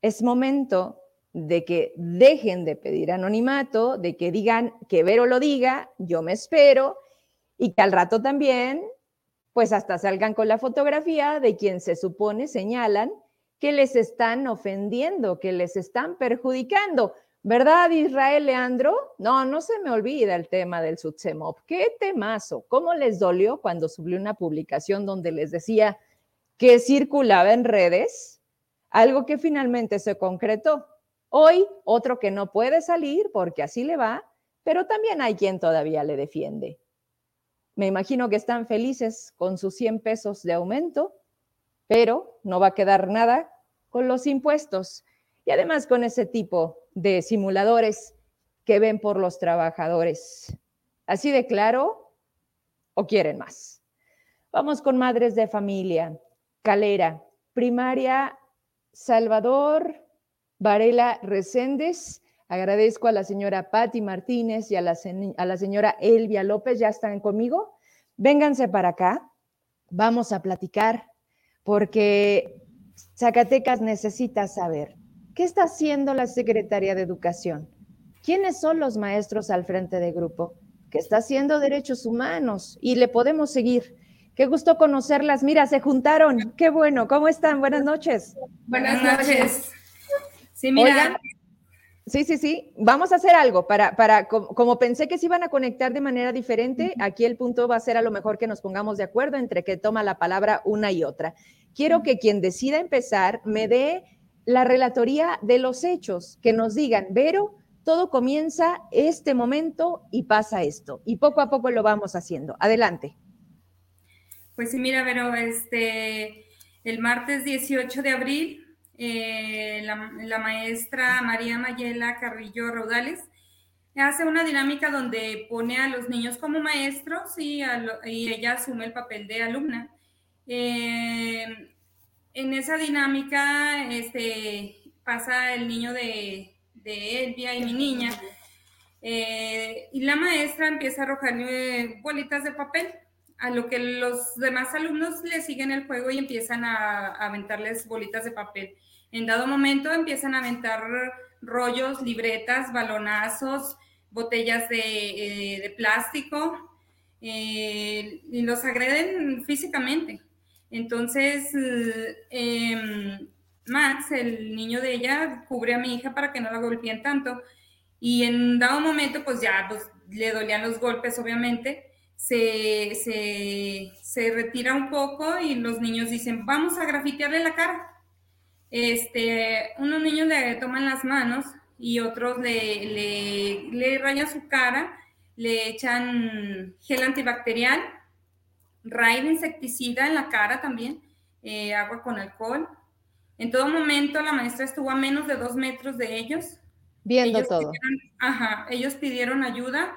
es momento de que dejen de pedir anonimato, de que digan que Vero lo diga, yo me espero, y que al rato también, pues hasta salgan con la fotografía de quien se supone señalan que les están ofendiendo, que les están perjudicando. ¿Verdad, Israel Leandro? No, no se me olvida el tema del Sutsemop. Qué temazo. ¿Cómo les dolió cuando subió una publicación donde les decía que circulaba en redes algo que finalmente se concretó? Hoy otro que no puede salir porque así le va, pero también hay quien todavía le defiende. Me imagino que están felices con sus 100 pesos de aumento, pero no va a quedar nada con los impuestos y además con ese tipo de simuladores que ven por los trabajadores. Así de claro, o quieren más. Vamos con madres de familia. Calera, primaria Salvador Varela Reséndez. Agradezco a la señora Patti Martínez y a la, a la señora Elvia López, ya están conmigo. Vénganse para acá, vamos a platicar, porque Zacatecas necesita saber qué está haciendo la Secretaría de Educación, quiénes son los maestros al frente de grupo, qué está haciendo derechos humanos y le podemos seguir. Qué gusto conocerlas. Mira, se juntaron. Qué bueno. ¿Cómo están? Buenas noches. Buenas noches. Sí, mira. Sí, sí, sí. Vamos a hacer algo para, para como, pensé que se iban a conectar de manera diferente, aquí el punto va a ser a lo mejor que nos pongamos de acuerdo entre que toma la palabra una y otra. Quiero que quien decida empezar me dé la relatoría de los hechos, que nos digan, Vero, todo comienza este momento y pasa esto. Y poco a poco lo vamos haciendo. Adelante. Pues sí, mira, Vero, este, el martes 18 de abril eh, la, maestra María Mayela Carrillo Raudales, hace una dinámica donde pone a los niños como maestros y, ella asume el papel de alumna. Eh, en esa dinámica este, pasa el niño de, Elvia y mi niña, eh, y la maestra empieza a arrojarle bolitas de papel a lo que los demás alumnos le siguen el juego y empiezan a aventarles bolitas de papel. En dado momento empiezan a aventar rollos, libretas, balonazos, botellas de, eh, plástico eh, y los agreden físicamente. Entonces, em, Max, el niño de ella, cubre a mi hija para que no la golpeen tanto. Y en dado momento, pues ya pues, le dolían los golpes, obviamente. Se, se, se retira un poco y los niños dicen, vamos a grafitearle la cara este, unos niños le toman las manos y otros le, le, rayan su cara, le echan gel antibacterial, raid insecticida en la cara también, eh, agua con alcohol. En todo momento la maestra estuvo a menos de dos metros de ellos. Viendo todo. ajá, ellos pidieron ayuda,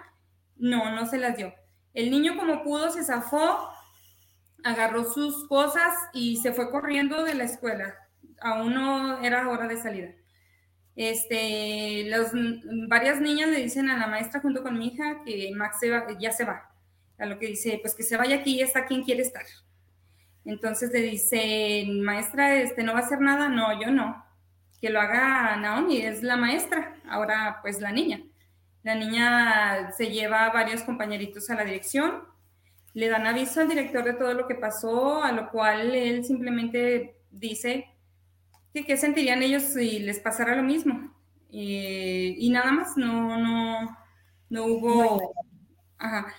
no, no se las dio. El niño como pudo se zafó, agarró sus cosas y se fue corriendo de la escuela aún no era hora de salida. Este, varias niñas le dicen a la maestra junto con mi hija que Max ya se va. A lo que dice, pues que se vaya aquí, está quien quiere estar. Entonces le dice, maestra, este, ¿no va a hacer nada? No, yo no. Que lo haga Naomi, es la maestra, ahora pues la niña. La niña se lleva a varios compañeritos a la dirección, le dan aviso al director de todo lo que pasó, a lo cual él simplemente dice qué sentirían ellos si les pasara lo mismo. Eh, y nada más, no, no, no hubo... Ajá.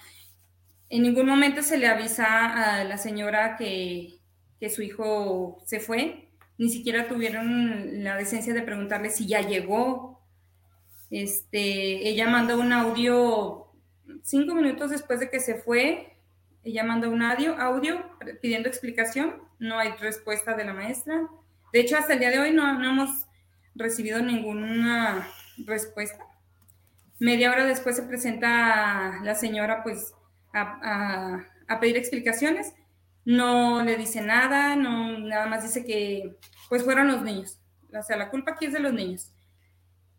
En ningún momento se le avisa a la señora que, que su hijo se fue, ni siquiera tuvieron la decencia de preguntarle si ya llegó. Este, ella mandó un audio cinco minutos después de que se fue. Ella mandó un audio, audio pidiendo explicación. No hay respuesta de la maestra. De hecho, hasta el día de hoy no, no hemos recibido ninguna respuesta. Media hora después se presenta la señora, pues, a, pedir explicaciones. No le dice nada, no, nada más dice que pues fueron los niños. O sea, la culpa aquí es de los niños.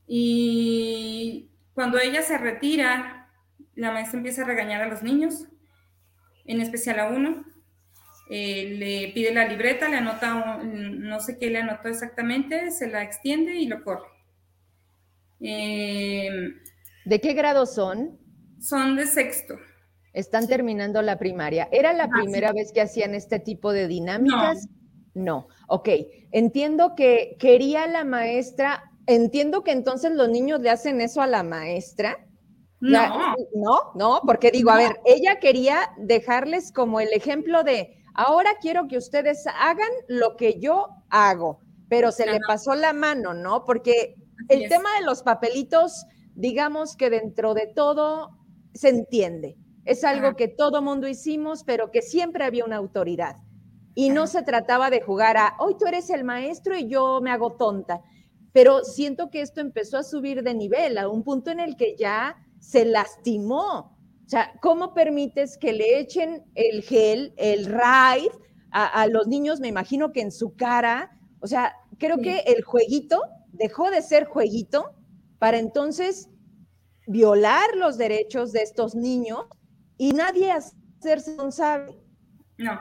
Y cuando ella se retira, la maestra empieza a regañar a los niños, en especial a uno. Eh, le pide la libreta, le anota, no sé qué le anotó exactamente, se la extiende y lo corre. Eh, ¿De qué grado son? Son de sexto. Están terminando la primaria. ¿Era la primera vez que hacían este tipo de dinámicas? No. Ok. Entiendo que quería la maestra, entiendo que entonces los niños le hacen eso a la maestra. No. no, no, porque digo, a ver, ella quería dejarles como el ejemplo de, ahora quiero que ustedes hagan lo que yo hago, pero se le pasó la mano, ¿no? Porque el tema de los papelitos, digamos que dentro de todo se entiende. Es algo que todo mundo hicimos, pero que siempre había una autoridad. Y no se trataba de jugar a, hoy tú eres el maestro y yo me hago tonta. Pero siento que esto empezó a subir de nivel a un punto en el que ya se lastimó. O sea, ¿cómo permites que le echen el gel, el raid a, los niños? Me imagino que en su cara. O sea, creo que el jueguito dejó de ser jueguito para entonces violar los derechos de estos niños y nadie hacerse responsable. No.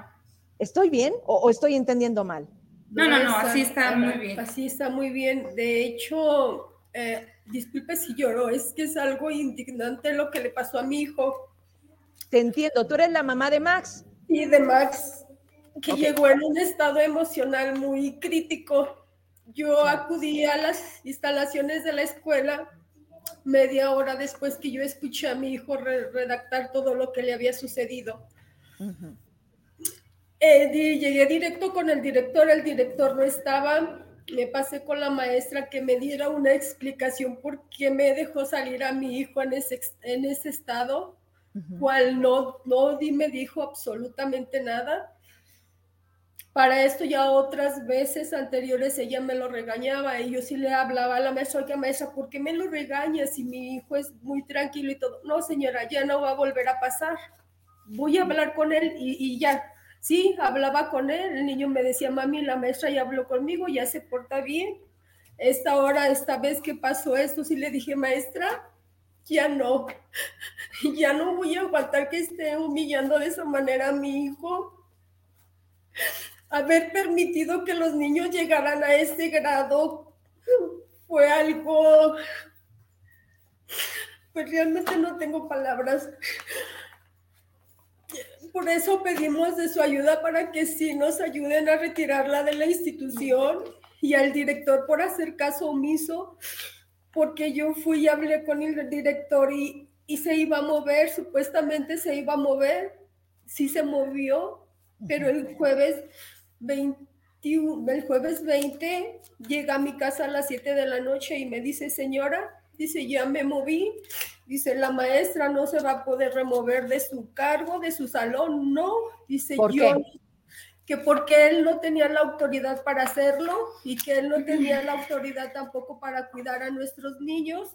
¿Estoy bien o, estoy entendiendo mal? No, no, no, así está muy bien. Así está muy bien. De hecho, eh, disculpe si lloro, es que es algo indignante lo que le pasó a mi hijo. Te entiendo, tú eres la mamá de Max. Y de Max, que llegó en un estado emocional muy crítico. Yo acudí a las instalaciones de la escuela media hora después que yo escuché a mi hijo redactar todo lo que le había sucedido. Eh, llegué directo con el director, el director no estaba, me pasé con la maestra que me diera una explicación por qué me dejó salir a mi hijo en ese, en ese estado, cual no, no me dijo absolutamente nada. Para esto ya otras veces anteriores ella me lo regañaba y yo sí le hablaba a la maestra, oiga maestra, ¿por qué me lo regaña si mi hijo es muy tranquilo y todo? No señora, ya no va a volver a pasar. Voy a hablar con él y, y ya. Sí, hablaba con él, el niño me decía, mami, la maestra ya habló conmigo, ya se porta bien. Esta hora, esta vez que pasó esto, sí le dije, maestra, ya no, <laughs> ya no voy a aguantar que esté humillando de esa manera a mi hijo haber permitido que los niños llegaran a ese grado fue algo, pues realmente no tengo palabras. Por eso pedimos de su ayuda para que sí nos ayuden a retirarla de la institución y al director por hacer caso omiso, porque yo fui y hablé con el director y, y se iba a mover, supuestamente se iba a mover, sí se movió, pero el jueves 21, el jueves 20 llega a mi casa a las 7 de la noche y me dice, señora, dice, ya me moví, dice, la maestra no se va a poder remover de su cargo, de su salón, no, dice yo, que porque él no tenía la autoridad para hacerlo y que él no tenía la autoridad tampoco para cuidar a nuestros niños.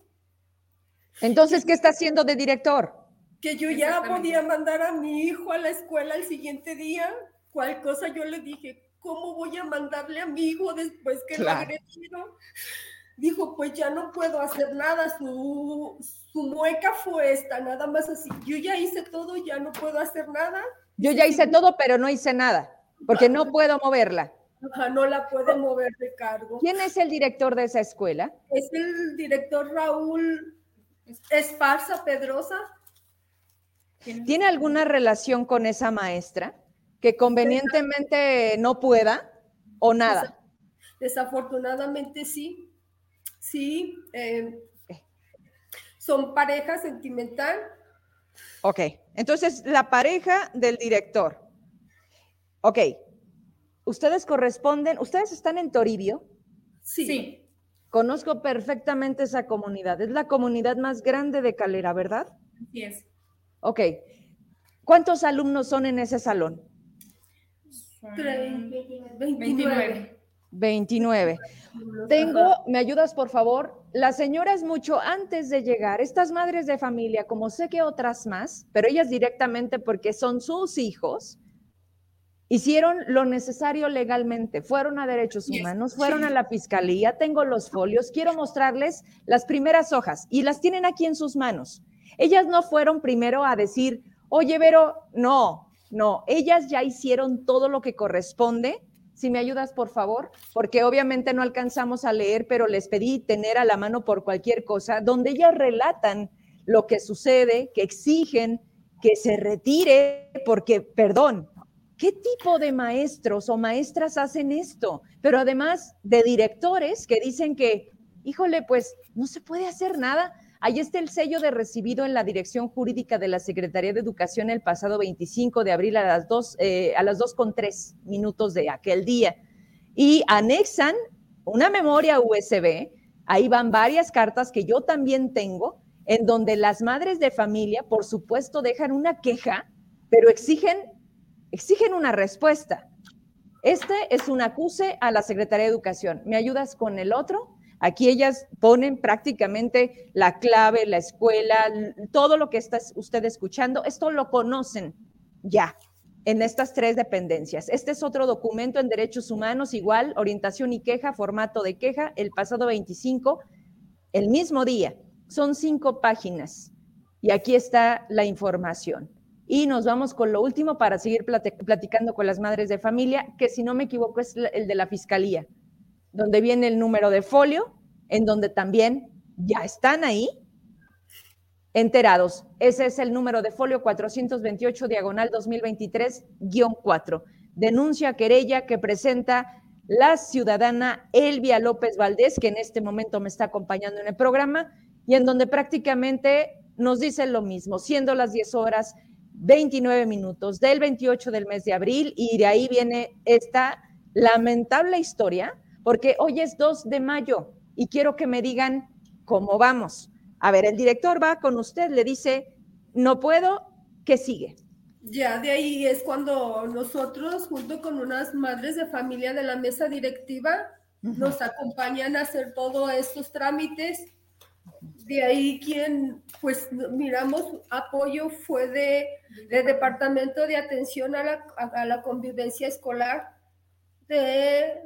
Entonces, ¿qué está haciendo de director? Que yo ya podía mandar a mi hijo a la escuela el siguiente día. Cual cosa yo le dije, ¿cómo voy a mandarle a mi hijo después que lo agredieron? Dijo, pues ya no puedo hacer nada, su, su mueca fue esta, nada más así. Yo ya hice todo, ya no puedo hacer nada. Yo ya hice todo, pero no hice nada, porque no puedo moverla. Ajá, no la puedo mover de cargo. ¿Quién es el director de esa escuela? Es el director Raúl Es falsa, Pedrosa. ¿Tiene alguna relación con esa maestra que convenientemente no pueda o nada? Desafortunadamente sí. Sí. Eh, son pareja sentimental. Ok, entonces la pareja del director. Ok, ustedes corresponden, ustedes están en Toribio. Sí. Conozco perfectamente esa comunidad. Es la comunidad más grande de Calera, ¿verdad? Sí es. Ok. ¿Cuántos alumnos son en ese salón? 29. 29. Tengo, ¿me ayudas por favor? Las señoras mucho antes de llegar, estas madres de familia, como sé que otras más, pero ellas directamente porque son sus hijos, hicieron lo necesario legalmente, fueron a derechos humanos, fueron a la fiscalía, tengo los folios, quiero mostrarles las primeras hojas y las tienen aquí en sus manos. Ellas no fueron primero a decir, oye, Vero, no, no, ellas ya hicieron todo lo que corresponde. Si me ayudas, por favor, porque obviamente no alcanzamos a leer, pero les pedí tener a la mano por cualquier cosa, donde ellas relatan lo que sucede, que exigen que se retire, porque, perdón, ¿Qué tipo de maestros o maestras hacen esto? Pero además de directores que dicen que, híjole, pues no se puede hacer nada. Ahí está el sello de recibido en la dirección jurídica de la Secretaría de Educación el pasado 25 de abril a las 2, eh, a las 2 con 3 minutos de aquel día. Y anexan una memoria USB. Ahí van varias cartas que yo también tengo, en donde las madres de familia, por supuesto, dejan una queja, pero exigen exigen una respuesta. Este es un acuse a la Secretaría de Educación. ¿Me ayudas con el otro? Aquí ellas ponen prácticamente la clave, la escuela, todo lo que está usted escuchando. Esto lo conocen ya en estas tres dependencias. Este es otro documento en derechos humanos, igual, orientación y queja, formato de queja, el pasado 25, el mismo día. Son cinco páginas. Y aquí está la información. Y nos vamos con lo último para seguir platicando con las madres de familia, que si no me equivoco es el de la fiscalía, donde viene el número de folio, en donde también ya están ahí enterados. Ese es el número de folio 428 diagonal 2023-4. Denuncia querella que presenta la ciudadana Elvia López Valdés, que en este momento me está acompañando en el programa, y en donde prácticamente nos dice lo mismo, siendo las 10 horas 29 minutos del 28 del mes de abril y de ahí viene esta lamentable historia, porque hoy es 2 de mayo y quiero que me digan cómo vamos. A ver, el director va con usted, le dice, no puedo, ¿qué sigue? Ya de ahí es cuando nosotros, junto con unas madres de familia de la mesa directiva, nos acompañan a hacer todos estos trámites de ahí quien, pues miramos apoyo fue de, del Departamento de Atención a la, a, la Convivencia Escolar de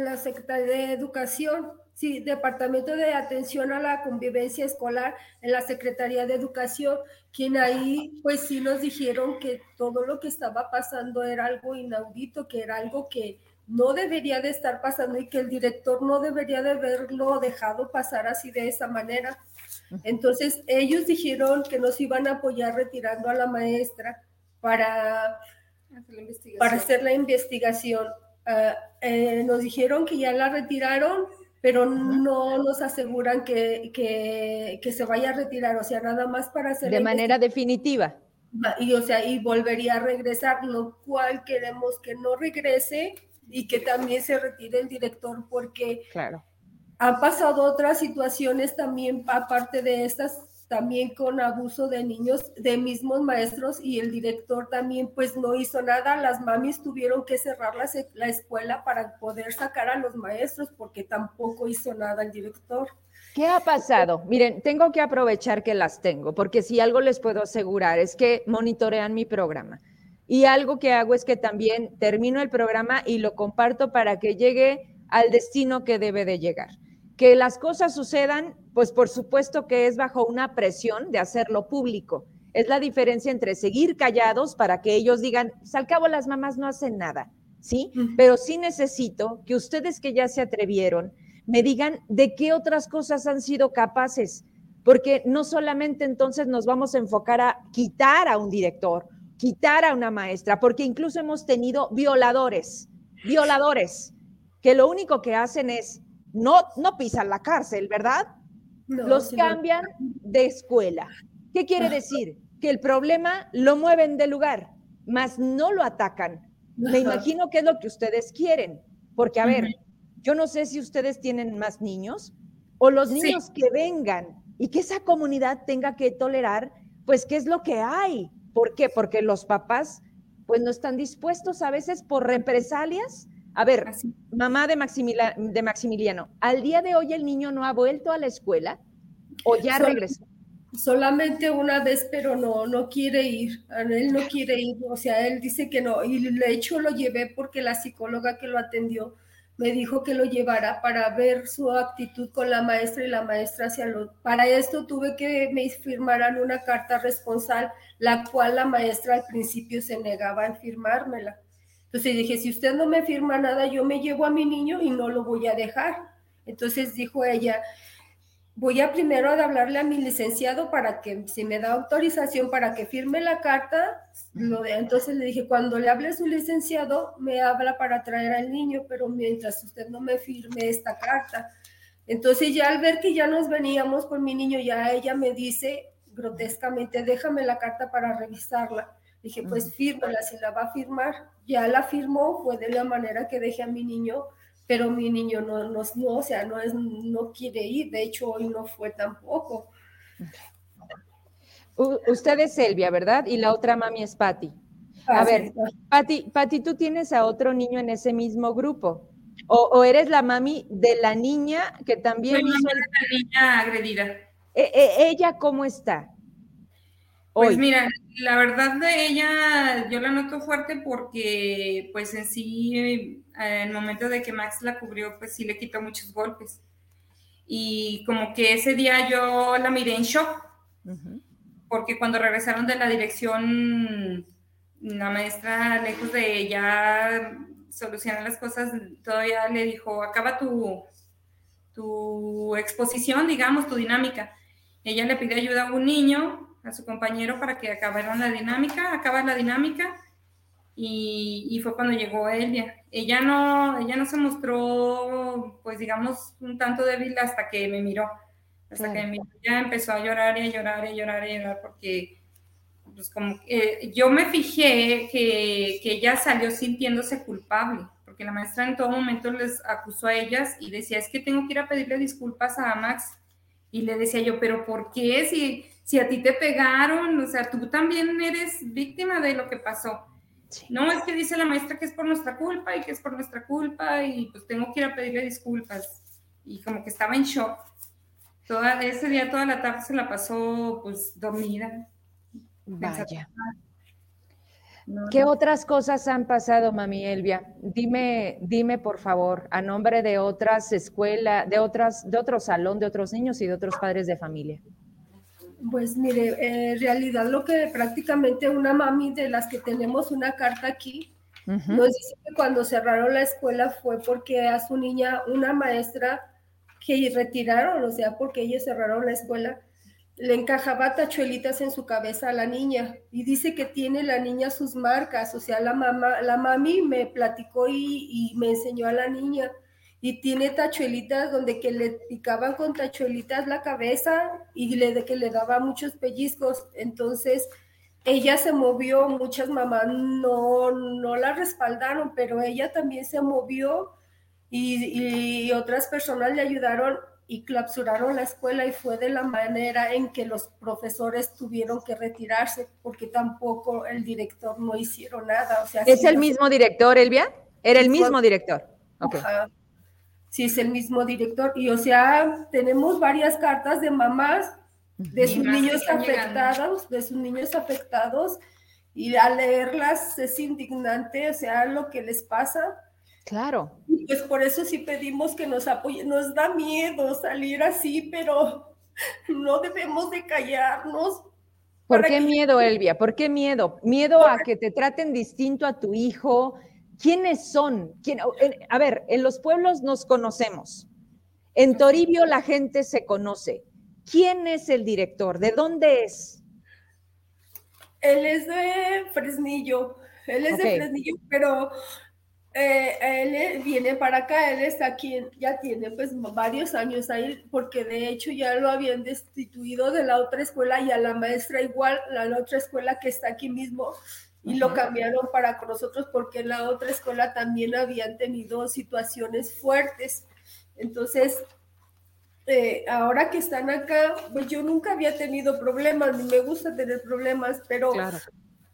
la Secretaría de Educación, sí, Departamento de Atención a la Convivencia Escolar en la Secretaría de Educación, quien ahí pues sí nos dijeron que todo lo que estaba pasando era algo inaudito, que era algo que no debería de estar pasando y que el director no debería de haberlo dejado pasar así de esa manera. Entonces ellos dijeron que nos iban a apoyar retirando a la maestra para, para hacer la investigación. Ah, eh, nos dijeron que ya la retiraron, pero no nos aseguran que, que, se vaya a retirar, o sea, nada más para hacer... De manera definitiva. Y, o sea, y volvería a regresar, lo cual queremos que no regrese y que también se retire el director porque claro. han pasado otras situaciones también, aparte de estas, también con abuso de niños, de mismos maestros y el director también pues no hizo nada. Las mamis tuvieron que cerrar la, la escuela para poder sacar a los maestros porque tampoco hizo nada el director. ¿Qué ha pasado? Miren, tengo que aprovechar que las tengo, porque si algo les puedo asegurar es que monitorean mi programa. Y algo que hago es que también termino el programa y lo comparto para que llegue al destino que debe de llegar. Que las cosas sucedan, pues por supuesto que es bajo una presión de hacerlo público. Es la diferencia entre seguir callados para que ellos digan, pues al cabo las mamás no hacen nada, ¿sí? Pero sí necesito que ustedes que ya se atrevieron me digan de qué otras cosas han sido capaces porque no solamente entonces nos vamos a enfocar a quitar a un director, quitar a una maestra, porque incluso hemos tenido violadores, violadores, que lo único que hacen es no, no pisan la cárcel, ¿verdad? Los cambian de escuela. ¿Qué quiere decir? Que el problema lo mueven de lugar, mas no lo atacan. Me imagino que es lo que ustedes quieren, porque a ver, yo no sé si ustedes tienen más niños o los niños que vengan y que esa comunidad tenga que tolerar, pues, qué es lo que hay. ¿Por qué? Porque los papás, pues, no están dispuestos a veces por represalias. A ver, mamá de, de Maximiliano, al día de hoy el niño no ha vuelto a la escuela o ya regresó solamente una vez, pero no, no quiere ir. Él no quiere ir, o sea, él dice que no. Y de hecho lo llevé porque la psicóloga que lo atendió me dijo que lo llevara para ver su actitud con la maestra y la maestra hacia lo. Para esto tuve que me firmaran una carta responsable, la cual la maestra al principio se negaba a firmármela. Entonces dije, si usted no me firma nada, yo me llevo a mi niño y no lo voy a dejar. Entonces dijo ella, voy a primero a hablarle a mi licenciado para que, si me da autorización para que firme la carta, lo entonces le dije, cuando le hable a su licenciado, me habla para traer al niño, pero mientras usted no me firme esta carta. Entonces ya al ver que ya nos veníamos con mi niño, ya ella me dice grotescamente, déjame la carta para revisarla. Dije, pues fírmala, si la va a firmar. Ya la firmó, fue de la manera que dejé a mi niño pero mi niño no, no, o sea, no, es, no quiere ir, de hecho hoy no fue tampoco. usted es Selvia, ¿verdad? Y la otra mami es Patti. a ver, Patti, Patti, tú tienes a otro niño en ese mismo grupo. O, eres la mami de la niña que también Soy hizo. la niña agredida. E, e, ¿Ella cómo está? Pues mira, la verdad de ella yo la noto fuerte porque pues en sí, en el momento de que Max la cubrió, pues sí le quitó muchos golpes. Y como que ese día yo la miré en shock, porque cuando regresaron de la dirección, la maestra, lejos de ya solucionar las cosas, todavía le dijo, acaba tu, tu exposición, digamos, tu dinámica. Ella le pide ayuda a un niño a su compañero para que acabaran la dinámica, acaba la dinámica y, y, fue cuando llegó Elia. Ella no, ella no se mostró, pues digamos, un tanto débil hasta que me miró. Hasta que me miró, ya empezó a llorar y a llorar y a llorar y a llorar porque, pues como, yo me fijé que, que ella salió sintiéndose culpable, porque la maestra en todo momento les acusó a ellas y decía, es que tengo que ir a pedirle disculpas a Max. Y le decía yo, pero ¿por qué? Si si a ti te pegaron, o sea, tú también eres víctima de lo que pasó. No, es que dice la maestra que es por nuestra culpa y que es por nuestra culpa y pues tengo que ir a pedirle disculpas. Y como que estaba en shock. Toda, ese día, toda la tarde se la pasó pues dormida. Vaya. ¿Qué otras cosas han pasado, mami Elvia? Dime, dime por favor, a nombre de otras escuelas, de otras, de otro salón, de otros niños y de otros padres de familia. Pues mire, en realidad lo que prácticamente una mami de las que tenemos una carta aquí, nos dice que cuando cerraron la escuela fue porque a su niña, una maestra que retiraron, o sea, porque ellos cerraron la escuela, le encajaba tachuelitas en su cabeza a la niña. Y dice que tiene la niña sus marcas, o sea, la mamá, la mami me platicó y, y me enseñó a la niña y tiene tachuelitas donde que le picaban con tachuelitas la cabeza y le, de que le daba muchos pellizcos. Entonces, ella se movió, muchas mamás no, no la respaldaron, pero ella también se movió y, y otras personas le ayudaron y clausuraron la escuela y fue de la manera en que los profesores tuvieron que retirarse porque tampoco el director no hicieron nada. O sea, ¿Es el mismo director, Elvia? Era el mismo director. Okay si es el mismo director. Y o sea, tenemos varias cartas de mamás de sus niños afectados, de sus niños afectados, y al leerlas es indignante, o sea, lo que les pasa. Claro. Y pues por eso sí pedimos que nos apoyen, nos da miedo salir así, pero <laughs> no debemos de callarnos. ¿Por qué miedo, Elvia? ¿Por qué miedo? Miedo a que te traten distinto a tu hijo, ¿Quiénes son? A ver, en los pueblos nos conocemos. En Toribio la gente se conoce. ¿Quién es el director? ¿De dónde es? Él es de Fresnillo, él es de Fresnillo, pero eh, él viene para acá, él está aquí, ya tiene pues varios años ahí, porque de hecho ya lo habían destituido de la otra escuela y a la maestra igual, la, otra escuela que está aquí mismo, y lo cambiaron para con nosotros porque en la otra escuela también habían tenido situaciones fuertes. Entonces, eh, ahora que están acá, pues yo nunca había tenido problemas, ni me gusta tener problemas, pero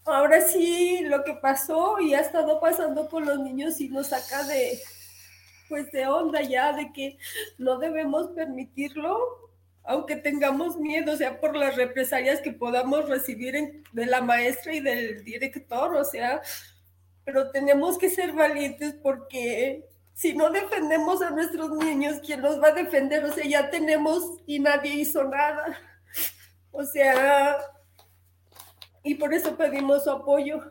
ahora sí lo que pasó y ha estado pasando con los niños y nos saca de, pues de onda ya, de que no debemos permitirlo, aunque tengamos miedo, o sea, por las represalias que podamos recibir de la maestra y del director, o sea, pero tenemos que ser valientes porque si no defendemos a nuestros niños, ¿quién los va a defender? O sea, ya tenemos y nadie hizo nada. O sea, y por eso pedimos su apoyo.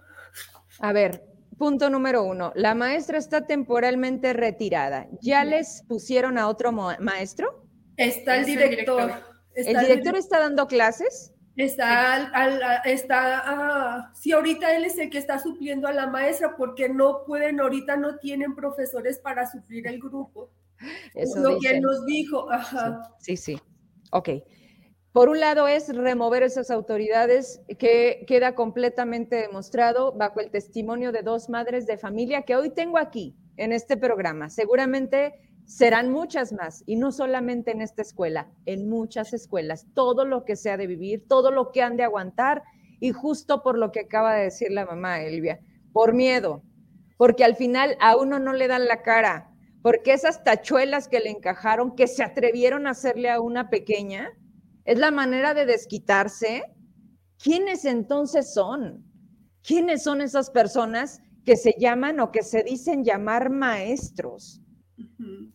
A ver, punto número uno, la maestra está temporalmente retirada. ¿Ya les pusieron a otro maestro? Está el director. ¿El director está dando clases? Está, al, está, ah, sí, ahorita él es el que está supliendo a la maestra porque no pueden, ahorita no tienen profesores para suplir el grupo. Eso lo que nos dijo, ajá. Sí, sí, ok. Por un lado es remover esas autoridades que queda completamente demostrado bajo el testimonio de dos madres de familia que hoy tengo aquí en este programa. Seguramente serán muchas más y no solamente en esta escuela, en muchas escuelas, todo lo que se ha de vivir, todo lo que han de aguantar y justo por lo que acaba de decir la mamá Elvia, por miedo, porque al final a uno no le dan la cara, porque esas tachuelas que le encajaron, que se atrevieron a hacerle a una pequeña, es la manera de desquitarse. ¿Quiénes entonces son? ¿Quiénes son esas personas que se llaman o que se dicen llamar maestros?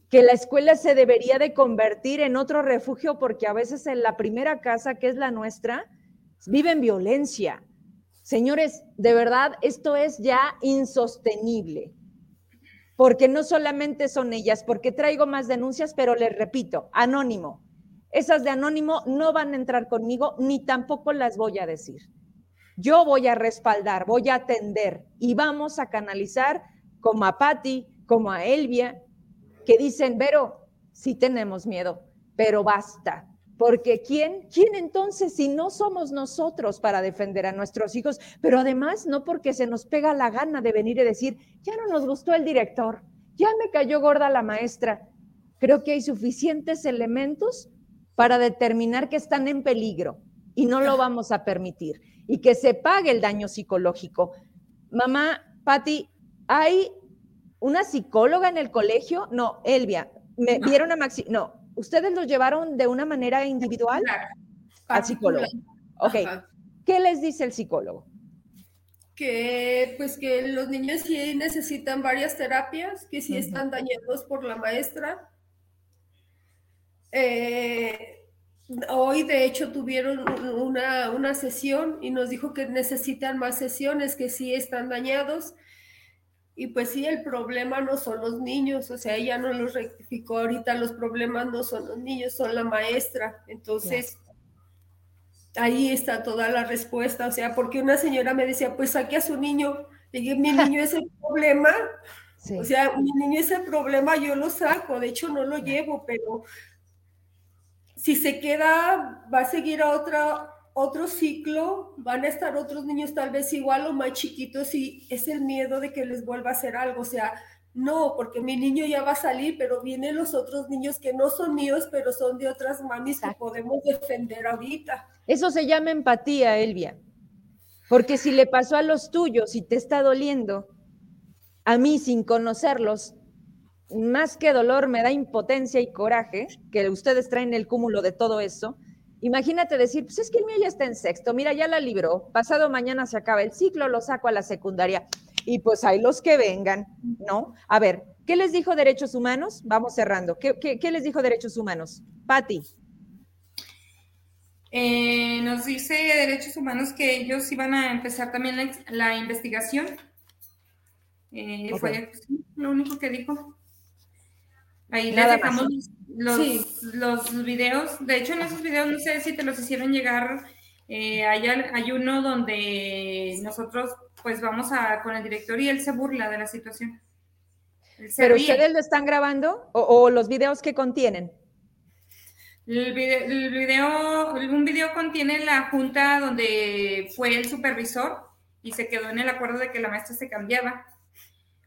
Que la escuela se debería de convertir en otro refugio porque a veces en la primera casa, que es la nuestra, viven violencia. Señores, de verdad, esto es ya insostenible. Porque no solamente son ellas, porque traigo más denuncias, pero les repito, anónimo, esas de anónimo no van a entrar conmigo ni tampoco las voy a decir. Yo voy a respaldar, voy a atender y vamos a canalizar como a Patti, como a Elvia, que dicen, Vero, sí tenemos miedo, pero basta. Porque ¿quién? ¿Quién entonces si no somos nosotros para defender a nuestros hijos? Pero además no porque se nos pega la gana de venir y decir, ya no nos gustó el director, ya me cayó gorda la maestra. Creo que hay suficientes elementos para determinar que están en peligro y no lo vamos a permitir y que se pague el daño psicológico. Mamá, Patti, ¿hay una psicóloga en el colegio? No, Elvia, ¿me vieron a Maxi? No, ¿ustedes los llevaron de una manera individual al psicólogo? Ok, ¿qué les dice el psicólogo? que pues que los niños sí necesitan varias terapias, que sí están dañados por la maestra, eh, hoy, de hecho, tuvieron una, sesión y nos dijo que necesitan más sesiones, que sí están dañados. Y pues sí, el problema no son los niños, o sea, ella no los rectificó ahorita, los problemas no son los niños, son la maestra. Entonces, ahí está toda la respuesta, o sea, porque una señora me decía, pues saque a su niño, dije, mi niño es el problema, o sea, mi niño es el problema, yo lo saco, de hecho no lo llevo, pero si se queda, va a seguir a otra, otro ciclo, van a estar otros niños tal vez igual o más chiquitos y es el miedo de que les vuelva a hacer algo. O sea, no, porque mi niño ya va a salir, pero vienen los otros niños que no son míos, pero son de otras mamis que podemos defender ahorita. Eso se llama empatía, Elvia. Porque si le pasó a los tuyos y te está doliendo, a mí sin conocerlos, más que dolor me da impotencia y coraje, que ustedes traen el cúmulo de todo eso. Imagínate decir, pues es que el mío ya está en sexto, mira, ya la libró, pasado mañana se acaba el ciclo, lo saco a la secundaria y pues hay los que vengan, ¿no? A ver, ¿qué les dijo Derechos Humanos? Vamos cerrando. ¿Qué, les dijo Derechos Humanos? Patti. Eh, nos dice Derechos Humanos que ellos iban a empezar también la, investigación. Eh, fue lo único que dijo. Ahí les dejamos los, los videos. De hecho, en esos videos, no sé si te los hicieron llegar. Eh, hay, hay, uno donde nosotros, pues vamos a con el director y él se burla de la situación. ¿Pero ustedes lo están grabando o, los videos que contienen? El video, el video, un video contiene la junta donde fue el supervisor y se quedó en el acuerdo de que la maestra se cambiaba,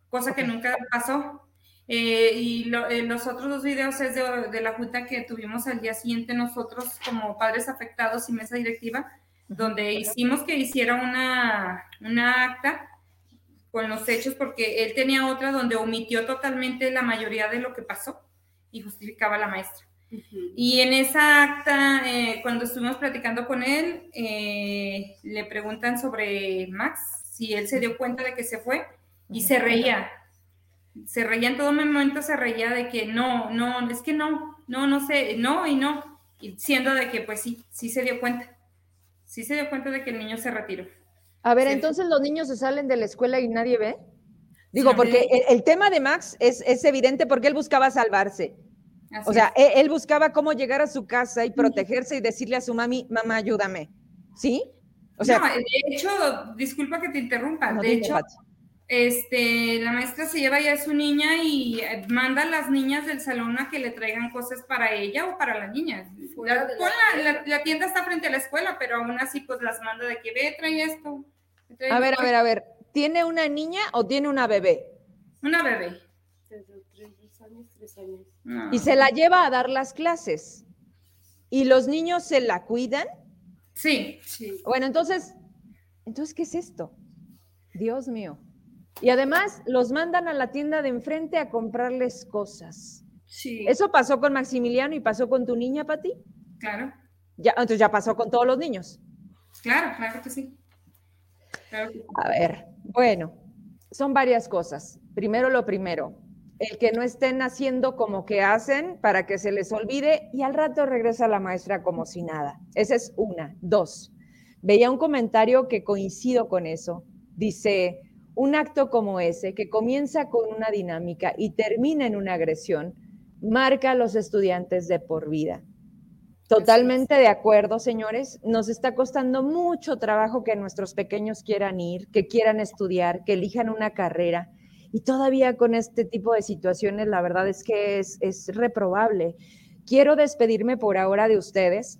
cosa que nunca pasó. Eh, y eh, los otros dos videos es de, la junta que tuvimos al día siguiente nosotros como padres afectados y mesa directiva, donde hicimos que hiciera una, una acta con los hechos, porque él tenía otra donde omitió totalmente la mayoría de lo que pasó y justificaba a la maestra. Y en esa acta, eh, cuando estuvimos platicando con él, le preguntan sobre Max, si él se dio cuenta de que se fue y se reía se reía en todo momento, se reía de que no, no, es que no, no, no sé, no y no, y siendo de que pues sí, sí se dio cuenta, sí se dio cuenta de que el niño se retiró. A ver, entonces los niños se salen de la escuela y nadie ve. Digo, porque el, tema de Max es, es, evidente porque él buscaba salvarse. o sea, e, él, buscaba cómo llegar a su casa y protegerse y decirle a su mami, mamá, ayúdame. ¿Sí? O sea, no, de hecho, disculpa que te interrumpa, de hecho, este, la maestra se lleva ya a su niña y eh, manda a las niñas del salón a que le traigan cosas para ella o para la niña. La, tienda está frente a la escuela, pero aún así pues las manda de que ve, trae esto. a ver, a ver, a ver, ¿tiene una niña o tiene una bebé? Una bebé. Y se la lleva a dar las clases. ¿Y los niños se la cuidan? Sí, sí. Bueno, entonces, entonces, ¿qué es esto? Dios mío. Y además los mandan a la tienda de enfrente a comprarles cosas. Sí. ¿Eso pasó con Maximiliano y pasó con tu niña, Pati? Claro. Ya, entonces ya pasó con todos los niños. Claro, claro que sí. A ver, bueno, son varias cosas. Primero lo primero, el que no estén haciendo como que hacen para que se les olvide y al rato regresa la maestra como si nada. Esa es una. Dos, veía un comentario que coincido con eso. Dice, un acto como ese, que comienza con una dinámica y termina en una agresión, marca a los estudiantes de por vida. Totalmente de acuerdo, señores. Nos está costando mucho trabajo que nuestros pequeños quieran ir, que quieran estudiar, que elijan una carrera. Y todavía con este tipo de situaciones, la verdad es que es, es reprobable. Quiero despedirme por ahora de ustedes.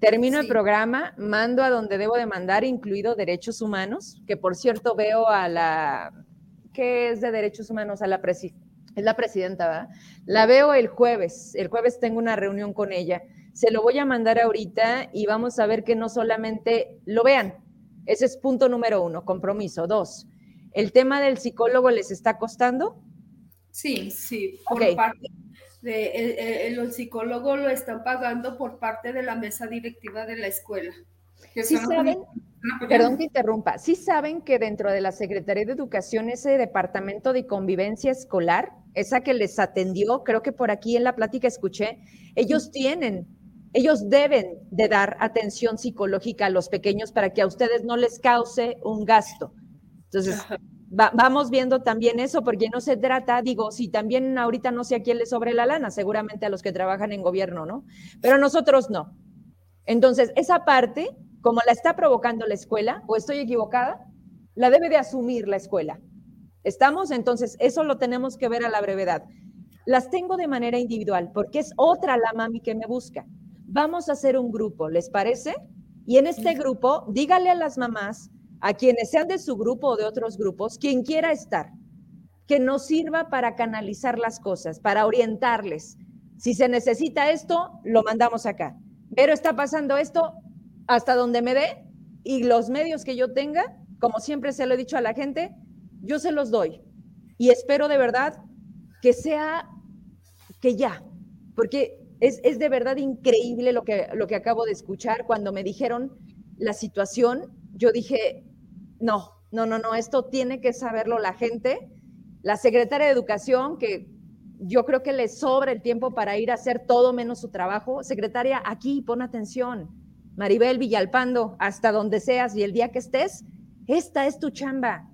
Termino el programa, mando a donde debo de mandar, incluido derechos humanos, que por cierto veo a la, ¿qué es de derechos humanos? A la es la presidenta, ¿verdad? La veo el jueves, el jueves tengo una reunión con ella. Se lo voy a mandar ahorita y vamos a ver que no solamente lo vean. Ese es punto número uno, compromiso. Dos, ¿el tema del psicólogo les está costando? Sí, sí, por parte el, psicólogo lo están pagando por parte de la mesa directiva de la escuela. ¿Sí saben, perdón que interrumpa, ¿sí saben que dentro de la Secretaría de Educación, ese departamento de convivencia escolar, esa que les atendió, creo que por aquí en la plática escuché, ellos tienen, ellos deben de dar atención psicológica a los pequeños para que a ustedes no les cause un gasto. Entonces, vamos viendo también eso, porque no se trata, digo, si también ahorita no sé a quién le sobre la lana, seguramente a los que trabajan en gobierno, ¿no? Pero nosotros no. Entonces, esa parte, como la está provocando la escuela, o estoy equivocada, la debe de asumir la escuela. ¿Estamos? Entonces, eso lo tenemos que ver a la brevedad. Las tengo de manera individual, porque es otra la mami que me busca. Vamos a hacer un grupo, ¿les parece? Y en este grupo, dígale a las mamás a quienes sean de su grupo o de otros grupos, quien quiera estar, que nos sirva para canalizar las cosas, para orientarles. Si se necesita esto, lo mandamos acá. Pero está pasando esto hasta donde me dé y los medios que yo tenga, como siempre se lo he dicho a la gente, yo se los doy. Y espero de verdad que sea, que ya, porque es, es de verdad increíble lo que, lo que acabo de escuchar cuando me dijeron la situación yo dije, no, no, no, no, esto tiene que saberlo la gente. La secretaria de Educación, que yo creo que le sobra el tiempo para ir a hacer todo menos su trabajo. Secretaria, aquí pon atención. Maribel Villalpando, hasta donde seas y el día que estés, esta es tu chamba.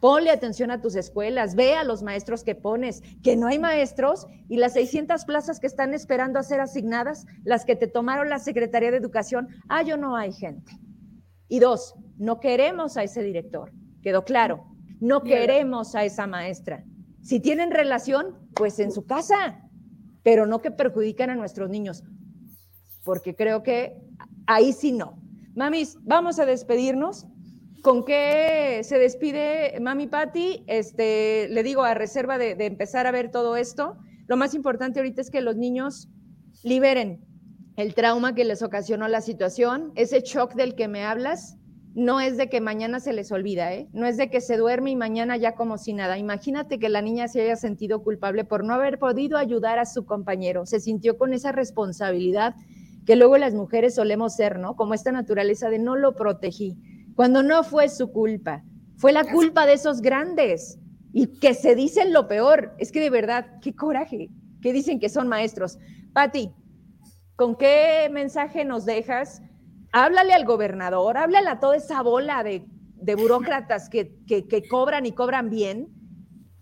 Ponle atención a tus escuelas, ve a los maestros que pones, que no hay maestros y las 600 plazas que están esperando a ser asignadas, las que te tomaron la Secretaría de Educación, ah, yo no hay gente. Y dos, no queremos a ese director, quedó claro, no queremos a esa maestra. Si tienen relación, pues en su casa, pero no que perjudican a nuestros niños, porque creo que ahí sí no. Mamis, vamos a despedirnos. ¿Con qué se despide Mami Patti? Este, le digo, a reserva de, empezar a ver todo esto, lo más importante ahorita es que los niños liberen el trauma que les ocasionó la situación, ese shock del que me hablas, no es de que mañana se les olvida, ¿eh? no es de que se duerme y mañana ya como si nada. Imagínate que la niña se haya sentido culpable por no haber podido ayudar a su compañero, se sintió con esa responsabilidad que luego las mujeres solemos ser, ¿no? Como esta naturaleza de no lo protegí cuando no fue su culpa, fue la culpa de esos grandes y que se dicen lo peor. Es que de verdad, qué coraje, que dicen que son maestros. Patti, ¿con qué mensaje nos dejas? Háblale al gobernador, háblale a toda esa bola de, burócratas que, cobran y cobran bien,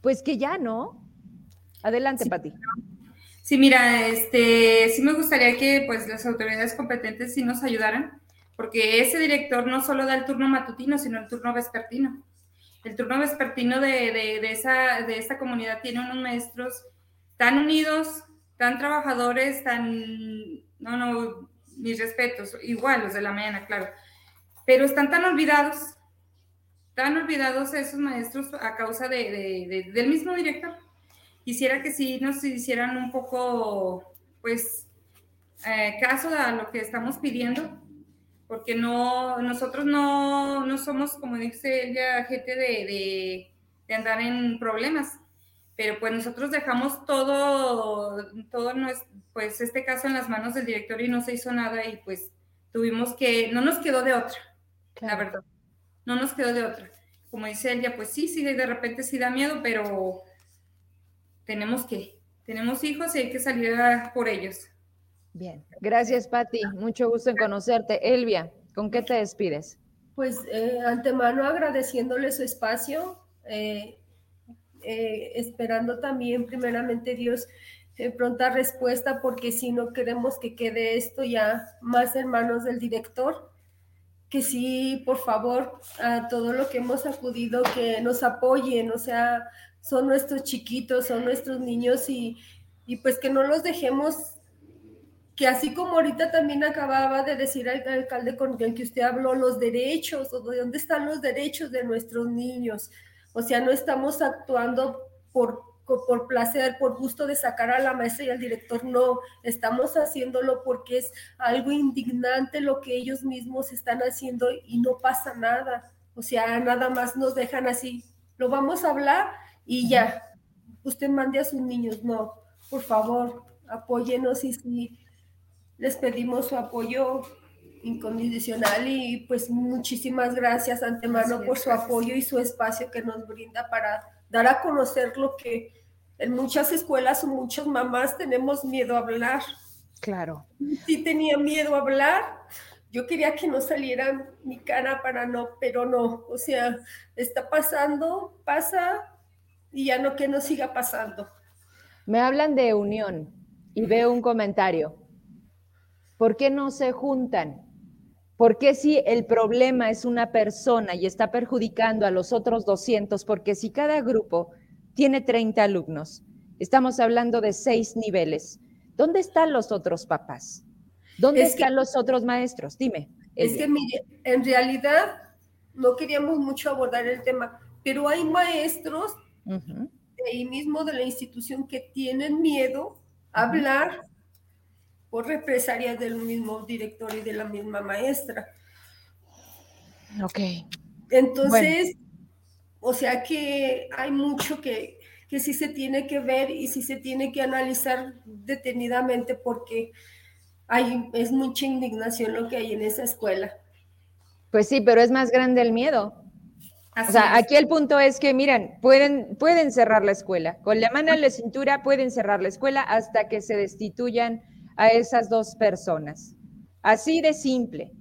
pues que ya no. Adelante, sí. Patti. Sí, mira, este, sí me gustaría que pues las autoridades competentes sí nos ayudaran porque ese director no solo da el turno matutino, sino el turno vespertino. El turno vespertino de, esa, de esta comunidad tiene unos maestros tan unidos, tan trabajadores, tan, no, no, mis respetos, igual los de la mañana, claro, pero están tan olvidados, tan olvidados esos maestros a causa del mismo director. Quisiera que sí nos hicieran un poco, pues, eh, caso a lo que estamos pidiendo, porque no, nosotros no, no somos, como dice ella, gente de, de, andar en problemas, pero pues nosotros dejamos todo, todo pues este caso en las manos del director y no se hizo nada y pues tuvimos que, no nos quedó de otra, la verdad, no nos quedó de otra. Como dice ella, pues sí, sí, de repente sí da miedo, pero tenemos que, tenemos hijos y hay que salir por ellos. Bien, gracias Patti, mucho gusto en conocerte. Elvia, ¿con qué te despides? Pues eh, antemano agradeciéndole su espacio, eh, eh, esperando también primeramente Dios pronta respuesta, porque si no queremos que quede esto ya más en manos del director, que sí, por favor, a todo lo que hemos acudido, que nos apoyen, o sea, son nuestros chiquitos, son nuestros niños y, y pues que no los dejemos que así como ahorita también acababa de decir el alcalde con el que usted habló, los derechos, o de dónde están los derechos de nuestros niños. O sea, no estamos actuando por, por placer, por gusto de sacar a la maestra y al director, no, estamos haciéndolo porque es algo indignante lo que ellos mismos están haciendo y no pasa nada. O sea, nada más nos dejan así, lo vamos a hablar y ya, usted mande a sus niños, no, por favor, apóyenos y si les pedimos su apoyo incondicional y pues muchísimas gracias antemano por su apoyo y su espacio que nos brinda para dar a conocer lo que en muchas escuelas o muchas mamás tenemos miedo a hablar. Claro. Sí tenía miedo a hablar. Yo quería que no saliera mi cara para no, pero no. O sea, está pasando, pasa y ya no que no siga pasando. Me hablan de unión y veo un comentario. ¿Por qué no se juntan? ¿Por qué si el problema es una persona y está perjudicando a los otros 200? Porque si cada grupo tiene 30 alumnos, estamos hablando de seis niveles. ¿Dónde están los otros papás? ¿Dónde están los otros maestros? Dime. Es que, mire, en realidad no queríamos mucho abordar el tema, pero hay maestros de ahí mismo de la institución que tienen miedo a hablar por represalias del mismo director y de la misma maestra. Ok. Entonces, o sea que hay mucho que, que sí se tiene que ver y sí se tiene que analizar detenidamente porque hay, es mucha indignación lo que hay en esa escuela. Pues sí, pero es más grande el miedo. o sea, aquí el punto es que, miren, pueden, pueden cerrar la escuela. Con la mano en la cintura pueden cerrar la escuela hasta que se destituyan a esas dos personas. Así de simple.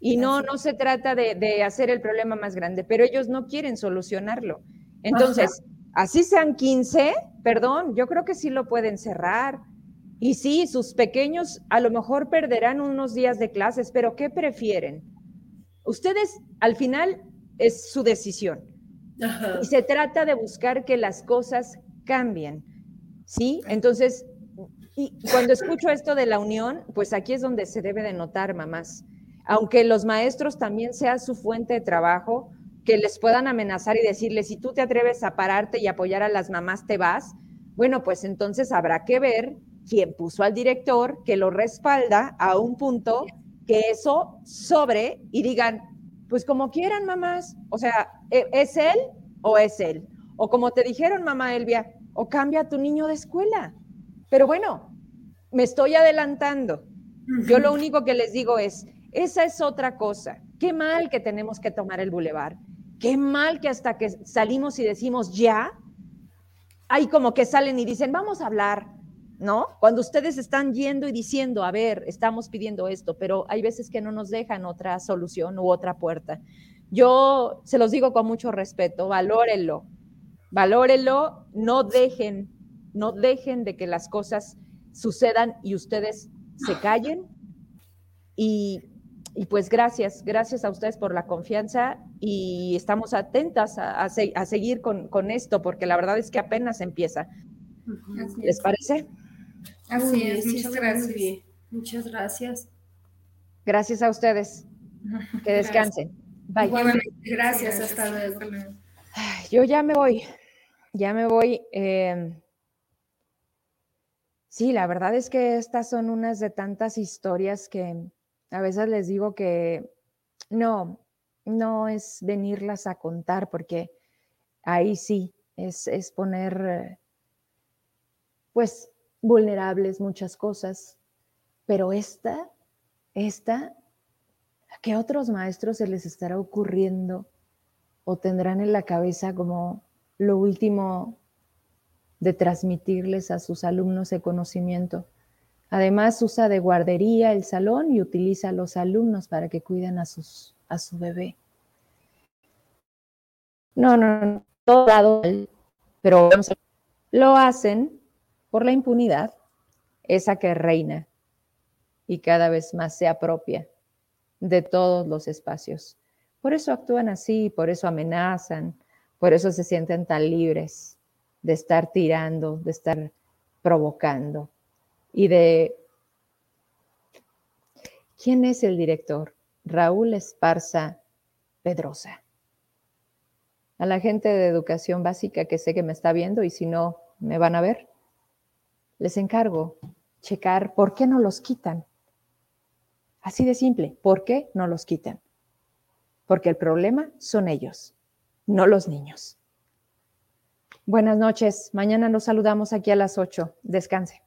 Y no, no se trata de, hacer el problema más grande, pero ellos no quieren solucionarlo. Entonces, así sean 15, perdón, yo creo que sí lo pueden cerrar. Y sí, sus pequeños a lo mejor perderán unos días de clases, pero ¿qué prefieren? Ustedes, al final, es su decisión. Y se trata de buscar que las cosas cambien. ¿Sí? Entonces, y cuando escucho esto de la unión, pues aquí es donde se debe de notar, mamás. Aunque los maestros también sean su fuente de trabajo, que les puedan amenazar y decirles, si tú te atreves a pararte y apoyar a las mamás, te vas. Bueno, pues entonces habrá que ver quién puso al director que lo respalda a un punto que eso sobre y digan, pues como quieran, mamás. O sea, ¿e-, ¿es él o es él? O como te dijeron, mamá Elvia, o cambia a tu niño de escuela. Pero bueno, me estoy adelantando. Yo lo único que les digo es, esa es otra cosa. Qué mal que tenemos que tomar el bulevar. Qué mal que hasta que salimos y decimos ya, hay como que salen y dicen, vamos a hablar, ¿no? Cuando ustedes están yendo y diciendo, a ver, estamos pidiendo esto, pero hay veces que no nos dejan otra solución u otra puerta. Yo se los digo con mucho respeto, valórenlo, valórenlo, no dejen, no dejen de que las cosas sucedan y ustedes se callen. Y, pues gracias, gracias a ustedes por la confianza y estamos atentas a, seguir con, con, esto, porque la verdad es que apenas empieza. ¿Les parece? Así es, muchas gracias. Muchas gracias. Gracias a ustedes. Que descansen. Bye. gracias, hasta luego. Yo ya me voy, ya me voy. Em, sí, la verdad es que estas son unas de tantas historias que a veces les digo que no, no es venirlas a contar porque ahí sí es, es poner, pues, vulnerables muchas cosas, pero esta, esta, ¿a qué otros maestros se les estará ocurriendo o tendrán en la cabeza como lo último de transmitirles a sus alumnos el conocimiento? Además, usa de guardería el salón y utiliza a los alumnos para que cuiden a, sus, a su bebé. No, no, no, todo pero lo hacen por la impunidad, esa que reina y cada vez más se apropia de todos los espacios. Por eso actúan así, por eso amenazan, por eso se sienten tan libres de estar tirando, de estar provocando y de... ¿Quién es el director? Raúl Esparza Pedrosa. A la gente de educación básica que sé que me está viendo y si no, me van a ver les encargo checar por qué no los quitan. Así de simple, ¿por qué no los quitan? Porque el problema son ellos, no los niños. Buenas noches, mañana nos saludamos aquí a las 8. Descanse.